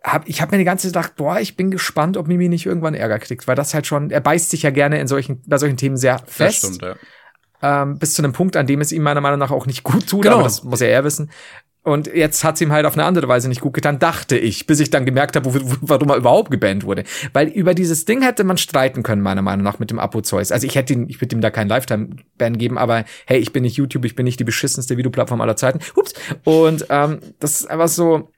Hab, ich habe mir die ganze Zeit gedacht, boah, ich bin gespannt, ob Mimi nicht irgendwann Ärger kriegt, weil das halt schon, er beißt sich ja gerne in solchen, bei solchen Themen sehr Das fest stimmt, ja. Ähm, bis zu einem Punkt, an dem es ihm meiner Meinung nach auch nicht gut tut, Genau. aber das muss ja er wissen. Und jetzt hat's ihm halt auf eine andere Weise nicht gut getan, dachte ich, bis ich dann gemerkt habe, warum er überhaupt gebannt wurde. Weil über dieses Ding hätte man streiten können, meiner Meinung nach, mit dem Apo Zeus. Also ich hätte ihn, ich würde ihm da keinen Lifetime-Ban geben, aber hey, ich bin nicht YouTube, ich bin nicht die beschissenste Videoplattform aller Zeiten. Ups. Und ähm, das ist einfach so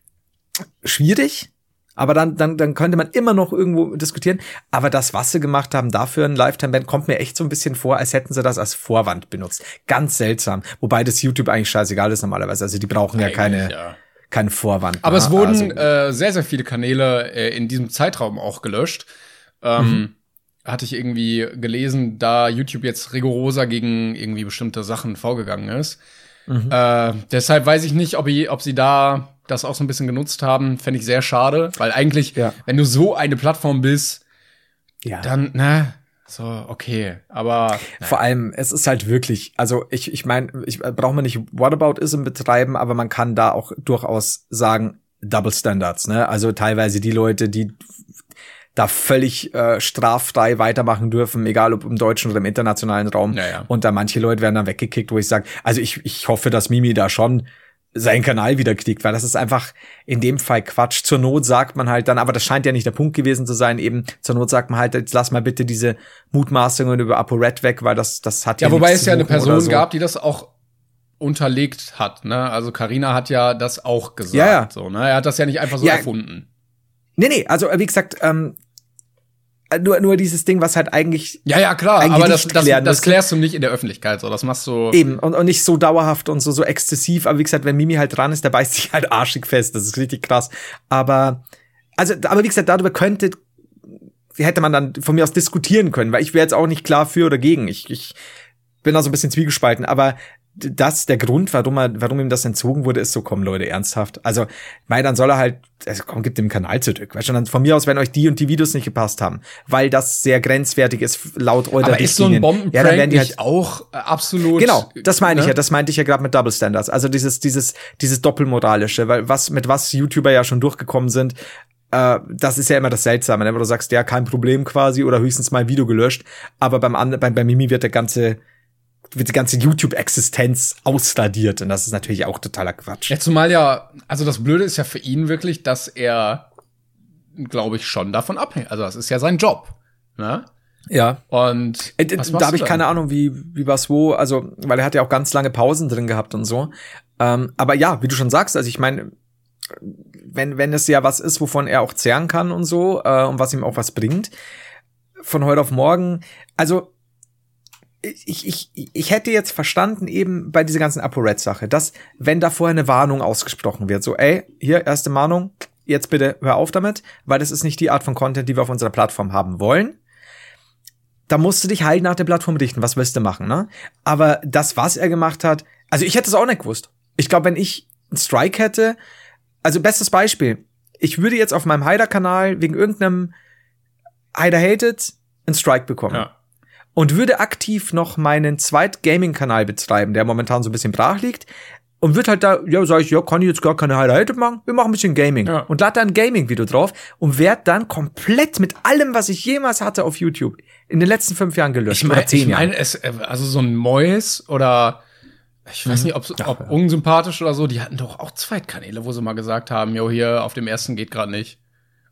schwierig. Aber dann, dann, dann könnte man immer noch irgendwo diskutieren. Aber das, was sie gemacht haben, dafür ein Lifetime-Ban, kommt mir echt so ein bisschen vor, als hätten sie das als Vorwand benutzt. Ganz seltsam. Wobei das YouTube eigentlich scheißegal ist normalerweise. Also die brauchen eigentlich, ja keine, ja. keinen Vorwand. Aber es wurden also, äh, sehr, sehr viele Kanäle äh, in diesem Zeitraum auch gelöscht. Ähm, mhm. Hatte ich irgendwie gelesen, da YouTube jetzt rigoroser gegen irgendwie bestimmte Sachen vorgegangen ist. Mhm. Äh, deshalb weiß ich nicht, ob, ich, ob sie da das auch so ein bisschen genutzt haben, fände ich sehr schade, weil eigentlich, ja. wenn du so eine Plattform bist, ja. dann, ne, so, okay, aber. Na. Vor allem, es ist halt wirklich, also ich, ich meine, ich äh, brauche man nicht Whataboutism betreiben, aber man kann da auch durchaus sagen, Double Standards, ne? Also teilweise die Leute, die da völlig äh, straffrei weitermachen dürfen, egal ob im deutschen oder im internationalen Raum. Ja, ja. Und da manche Leute werden dann weggekickt, wo ich sage, also ich, ich hoffe, dass Mimi da schon seinen Kanal wieder klickt, weil das ist einfach in dem Fall Quatsch. Zur Not sagt man halt dann, aber das scheint ja nicht der Punkt gewesen zu sein, eben zur Not sagt man halt, jetzt lass mal bitte diese Mutmaßungen über ApoRed weg, weil das, das hat ja Ja, wobei es ja eine Person so. gab, die das auch unterlegt hat, ne? Also Karina hat ja das auch gesagt, ja, ja. so, ne? Er hat das ja nicht einfach so ja. erfunden. Nee, nee, also wie gesagt, ähm, äh, nur, nur dieses Ding, was halt eigentlich. Ja, ja, klar, aber das, das, das klärst du nicht in der Öffentlichkeit, so. Das machst du. Eben, und, und nicht so dauerhaft und so, so exzessiv. Aber wie gesagt, wenn Mimi halt dran ist, der beißt sich halt arschig fest. Das ist richtig krass. Aber, also, aber wie gesagt, darüber könnte, hätte man dann von mir aus diskutieren können, weil ich wäre jetzt auch nicht klar für oder gegen. Ich, ich bin da so ein bisschen zwiegespalten, aber das der Grund, warum er, warum ihm das entzogen wurde, ist so, komm Leute, ernsthaft. Also, weil dann soll er halt, also komm, gib dem Kanal zurück. Weißt du, dann von mir aus, wenn euch die und die Videos nicht gepasst haben, weil das sehr grenzwertig ist, laut eurer Aber ist so ein Bombenprank ja, dann werden die halt auch äh, absolut. Genau, das meine ne? ich ja, das meinte ich ja gerade mit Double Standards. Also dieses, dieses, dieses doppelmoralische, weil was, mit was YouTuber ja schon durchgekommen sind, äh, das ist ja immer das Seltsame, ne? wo du sagst, ja, kein Problem quasi oder höchstens mal ein Video gelöscht, aber beim anderen, beim, bei Mimi wird der ganze, wird die ganze YouTube-Existenz ausradiert. Und das ist natürlich auch totaler Quatsch. Ja, zumal ja, also das Blöde ist ja für ihn wirklich, dass er, glaube ich, schon davon abhängt. Also das ist ja sein Job. Ne? Ja. Und äh, da habe ich keine Ahnung, wie, wie was wo, also, weil er hat ja auch ganz lange Pausen drin gehabt und so. Ähm, aber ja, wie du schon sagst, also ich meine, wenn, wenn es ja was ist, wovon er auch zehren kann und so, äh, und was ihm auch was bringt, von heute auf morgen, also ich, ich, ich hätte jetzt verstanden, eben bei dieser ganzen ApoRed-Sache, dass, wenn da vorher eine Warnung ausgesprochen wird, so, ey, hier, erste Mahnung, jetzt bitte hör auf damit, weil das ist nicht die Art von Content, die wir auf unserer Plattform haben wollen. Da musst du dich halt nach der Plattform richten, was willst du machen, ne? Aber das, was er gemacht hat, also ich hätte es auch nicht gewusst. Ich glaube, wenn ich einen Strike hätte, also bestes Beispiel, ich würde jetzt auf meinem Hyder-Kanal wegen irgendeinem Hyder Hated einen Strike bekommen. Ja und würde aktiv noch meinen Zweit-Gaming-Kanal betreiben, der momentan so ein bisschen brach liegt. Und wird halt da, ja, sag ich, ja, kann ich jetzt gar keine Highlight machen? Wir machen ein bisschen Gaming. Ja. Und lade da ein Gaming-Video drauf und werd dann komplett mit allem, was ich jemals hatte auf YouTube, in den letzten fünf Jahren gelöscht. Ich meine, ich mein, es, also so ein Mois oder ich weiß mhm. nicht, ob, ob unsympathisch oder so, die hatten doch auch Zweitkanäle, wo sie mal gesagt haben, jo, hier auf dem ersten geht gerade nicht.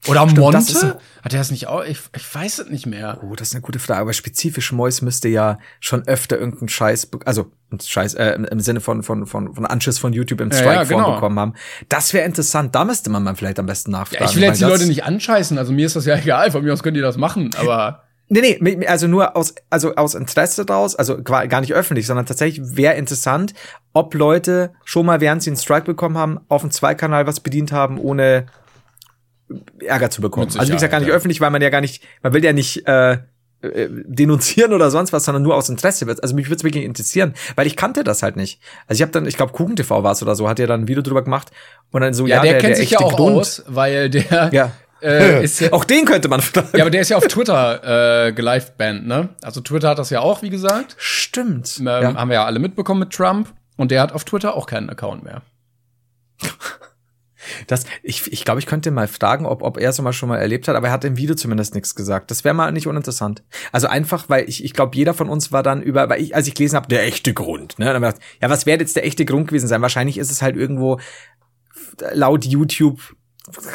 Oder Stimmt, Monte? Ein, Hat er das nicht auch? Ich, ich weiß es nicht mehr. Oh, das ist eine gute Frage. Aber spezifisch Mois müsste ja schon öfter irgendeinen Scheiß, also Scheiß, äh, im, im Sinne von, von, von, von Anschiss von YouTube im Strike ja, ja, genau. bekommen haben. Das wäre interessant. Da müsste man mal vielleicht am besten nachfragen. Ja, ich will jetzt die Leute nicht anscheißen. Also mir ist das ja egal. Von mir aus könnt ihr das machen. Aber Nee, nee, also nur aus, also aus Interesse daraus, also gar nicht öffentlich, sondern tatsächlich wäre interessant, ob Leute schon mal, während sie einen Strike bekommen haben, auf dem Zweikanal was bedient haben, ohne Ärger zu bekommen. Also wie gesagt, gar nicht ja. öffentlich, weil man ja gar nicht, man will ja nicht äh, äh, denunzieren oder sonst was, sondern nur aus Interesse. Also mich würde es wirklich interessieren, weil ich kannte das halt nicht. Also ich habe dann, ich glaube, KuchenTV war es oder so, hat ja dann ein Video drüber gemacht und dann so, ja, ja der, der kennt der sich ja auch Grund. aus, weil der ja. Äh, ist ja, auch den könnte man fragen. Ja, aber der ist ja auf Twitter äh, geliveband, ne? Also Twitter hat das ja auch, wie gesagt. Stimmt. Ähm, ja. Haben wir ja alle mitbekommen mit Trump. Und der hat auf Twitter auch keinen Account mehr. Das, ich ich, glaube, ich könnte mal fragen, ob, ob er es mal schon mal erlebt hat, aber er hat im Video zumindest nichts gesagt. Das wäre mal nicht uninteressant. Also einfach, weil ich, ich glaube, jeder von uns war dann über, weil ich, als ich gelesen habe, der echte Grund. Ne? Dann gedacht, ja, was wäre jetzt der echte Grund gewesen sein? Wahrscheinlich ist es halt irgendwo laut YouTube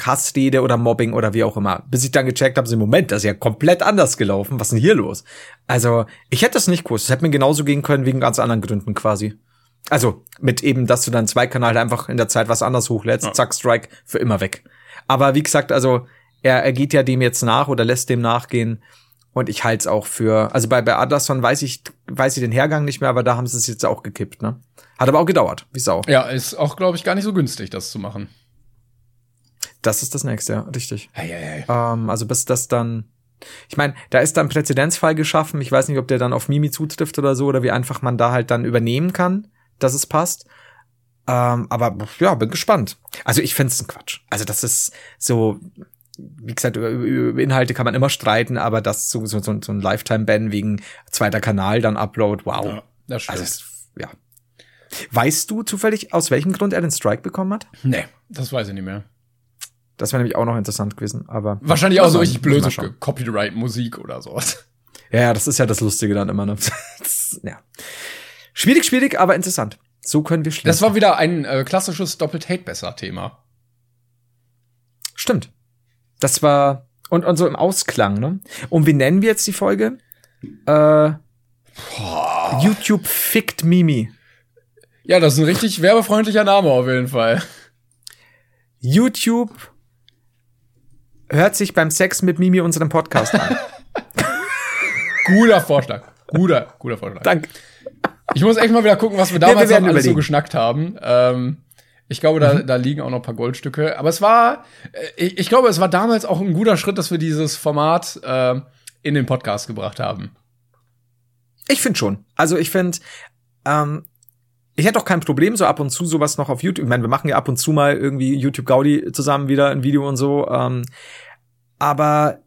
Hassrede oder Mobbing oder wie auch immer. Bis ich dann gecheckt habe, so im Moment, das ist ja komplett anders gelaufen. Was ist denn hier los? Also, ich hätte das nicht gewusst. Es hätte mir genauso gehen können, wegen ganz anderen Gründen quasi. Also, mit eben, dass du dann zwei Kanäle einfach in der Zeit was anderes hochlädst, ja. zack, Strike, für immer weg. Aber wie gesagt, also, er, er geht ja dem jetzt nach oder lässt dem nachgehen. Und ich halte es auch für, also bei, bei Anderson weiß ich, weiß ich den Hergang nicht mehr, aber da haben sie es jetzt auch gekippt, ne? Hat aber auch gedauert, wie Sau. Ja, ist auch, glaube ich, gar nicht so günstig, das zu machen. Das ist das nächste, ja, richtig. Hey, hey, hey. Ähm, also bis das dann. Ich meine, da ist dann Präzedenzfall geschaffen. Ich weiß nicht, ob der dann auf Mimi zutrifft oder so, oder wie einfach man da halt dann übernehmen kann, dass es passt. Ähm, aber ja, bin gespannt. Also ich find's ein Quatsch. Also das ist so, wie gesagt, über, über Inhalte kann man immer streiten, aber das so, so, so, ein Lifetime-Ban wegen zweiter Kanal, dann Upload, wow. Ja, das stimmt. Also, ja. Weißt du zufällig, aus welchem Grund er den Strike bekommen hat? Nee, das weiß ich nicht mehr. Das wäre nämlich auch noch interessant gewesen, aber. Wahrscheinlich auch so richtig blöde Copyright-Musik oder sowas. Ja, ja, das ist ja das Lustige dann immer, ne? ja. Schwierig, schwierig, aber interessant. So können wir schließen. Das war wieder ein äh, klassisches Doppelt-Hate-Besser-Thema. Stimmt. Das war, und, und so im Ausklang, ne? Und wie nennen wir jetzt die Folge? Äh, Boah. YouTube fickt Mimi. Ja, das ist ein richtig werbefreundlicher Name auf jeden Fall. YouTube hört sich beim Sex mit Mimi unseren Podcast an. guter Vorschlag. Guter, guter Vorschlag. Danke. Ich muss echt mal wieder gucken, was wir damals ja, wir alles so geschnackt haben. Ähm, ich glaube, da, mhm. da liegen auch noch ein paar Goldstücke. Aber es war, äh, ich, ich, glaube, es war damals auch ein guter Schritt, dass wir dieses Format äh, in den Podcast gebracht haben. Ich finde schon. Also ich finde, ähm, ich hätte auch kein Problem, so ab und zu sowas noch auf YouTube. Ich meine, wir machen ja ab und zu mal irgendwie YouTube Gaudi zusammen wieder ein Video und so. Ähm, aber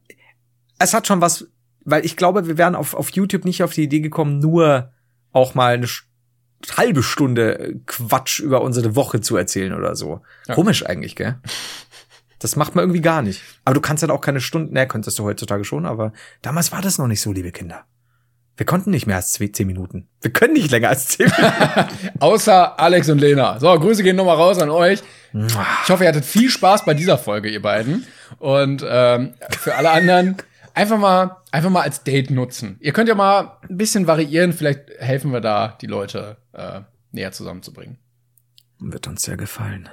es hat schon was, weil ich glaube, wir wären auf, auf YouTube nicht auf die Idee gekommen, nur auch mal eine halbe Stunde Quatsch über unsere Woche zu erzählen oder so. Ja. Komisch eigentlich, gell? Das macht man irgendwie gar nicht. Aber du kannst halt auch keine Stunden, ne, könntest du heutzutage schon, aber damals war das noch nicht so, liebe Kinder. Wir konnten nicht mehr als zehn Minuten. Wir können nicht länger als zehn Minuten. Außer Alex und Lena. So, Grüße gehen nochmal raus an euch. Ich hoffe, ihr hattet viel Spaß bei dieser Folge, ihr beiden. Und ähm, für alle anderen einfach mal, einfach mal als Date nutzen. Ihr könnt ja mal ein bisschen variieren. Vielleicht helfen wir da, die Leute äh, näher zusammenzubringen. Wird uns sehr gefallen.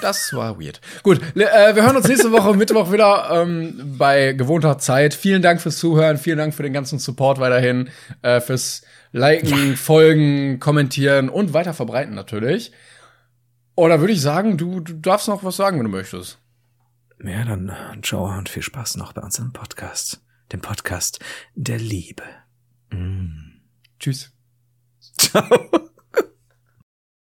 Das war weird. Gut, äh, wir hören uns nächste Woche Mittwoch wieder ähm, bei gewohnter Zeit. Vielen Dank fürs Zuhören, vielen Dank für den ganzen Support weiterhin, äh, fürs Liken, ja. Folgen, Kommentieren und weiter verbreiten natürlich. Oder würde ich sagen, du, du darfst noch was sagen, wenn du möchtest. Ja, dann ciao und viel Spaß noch bei unserem Podcast. Dem Podcast der Liebe. Mm. Tschüss. Ciao.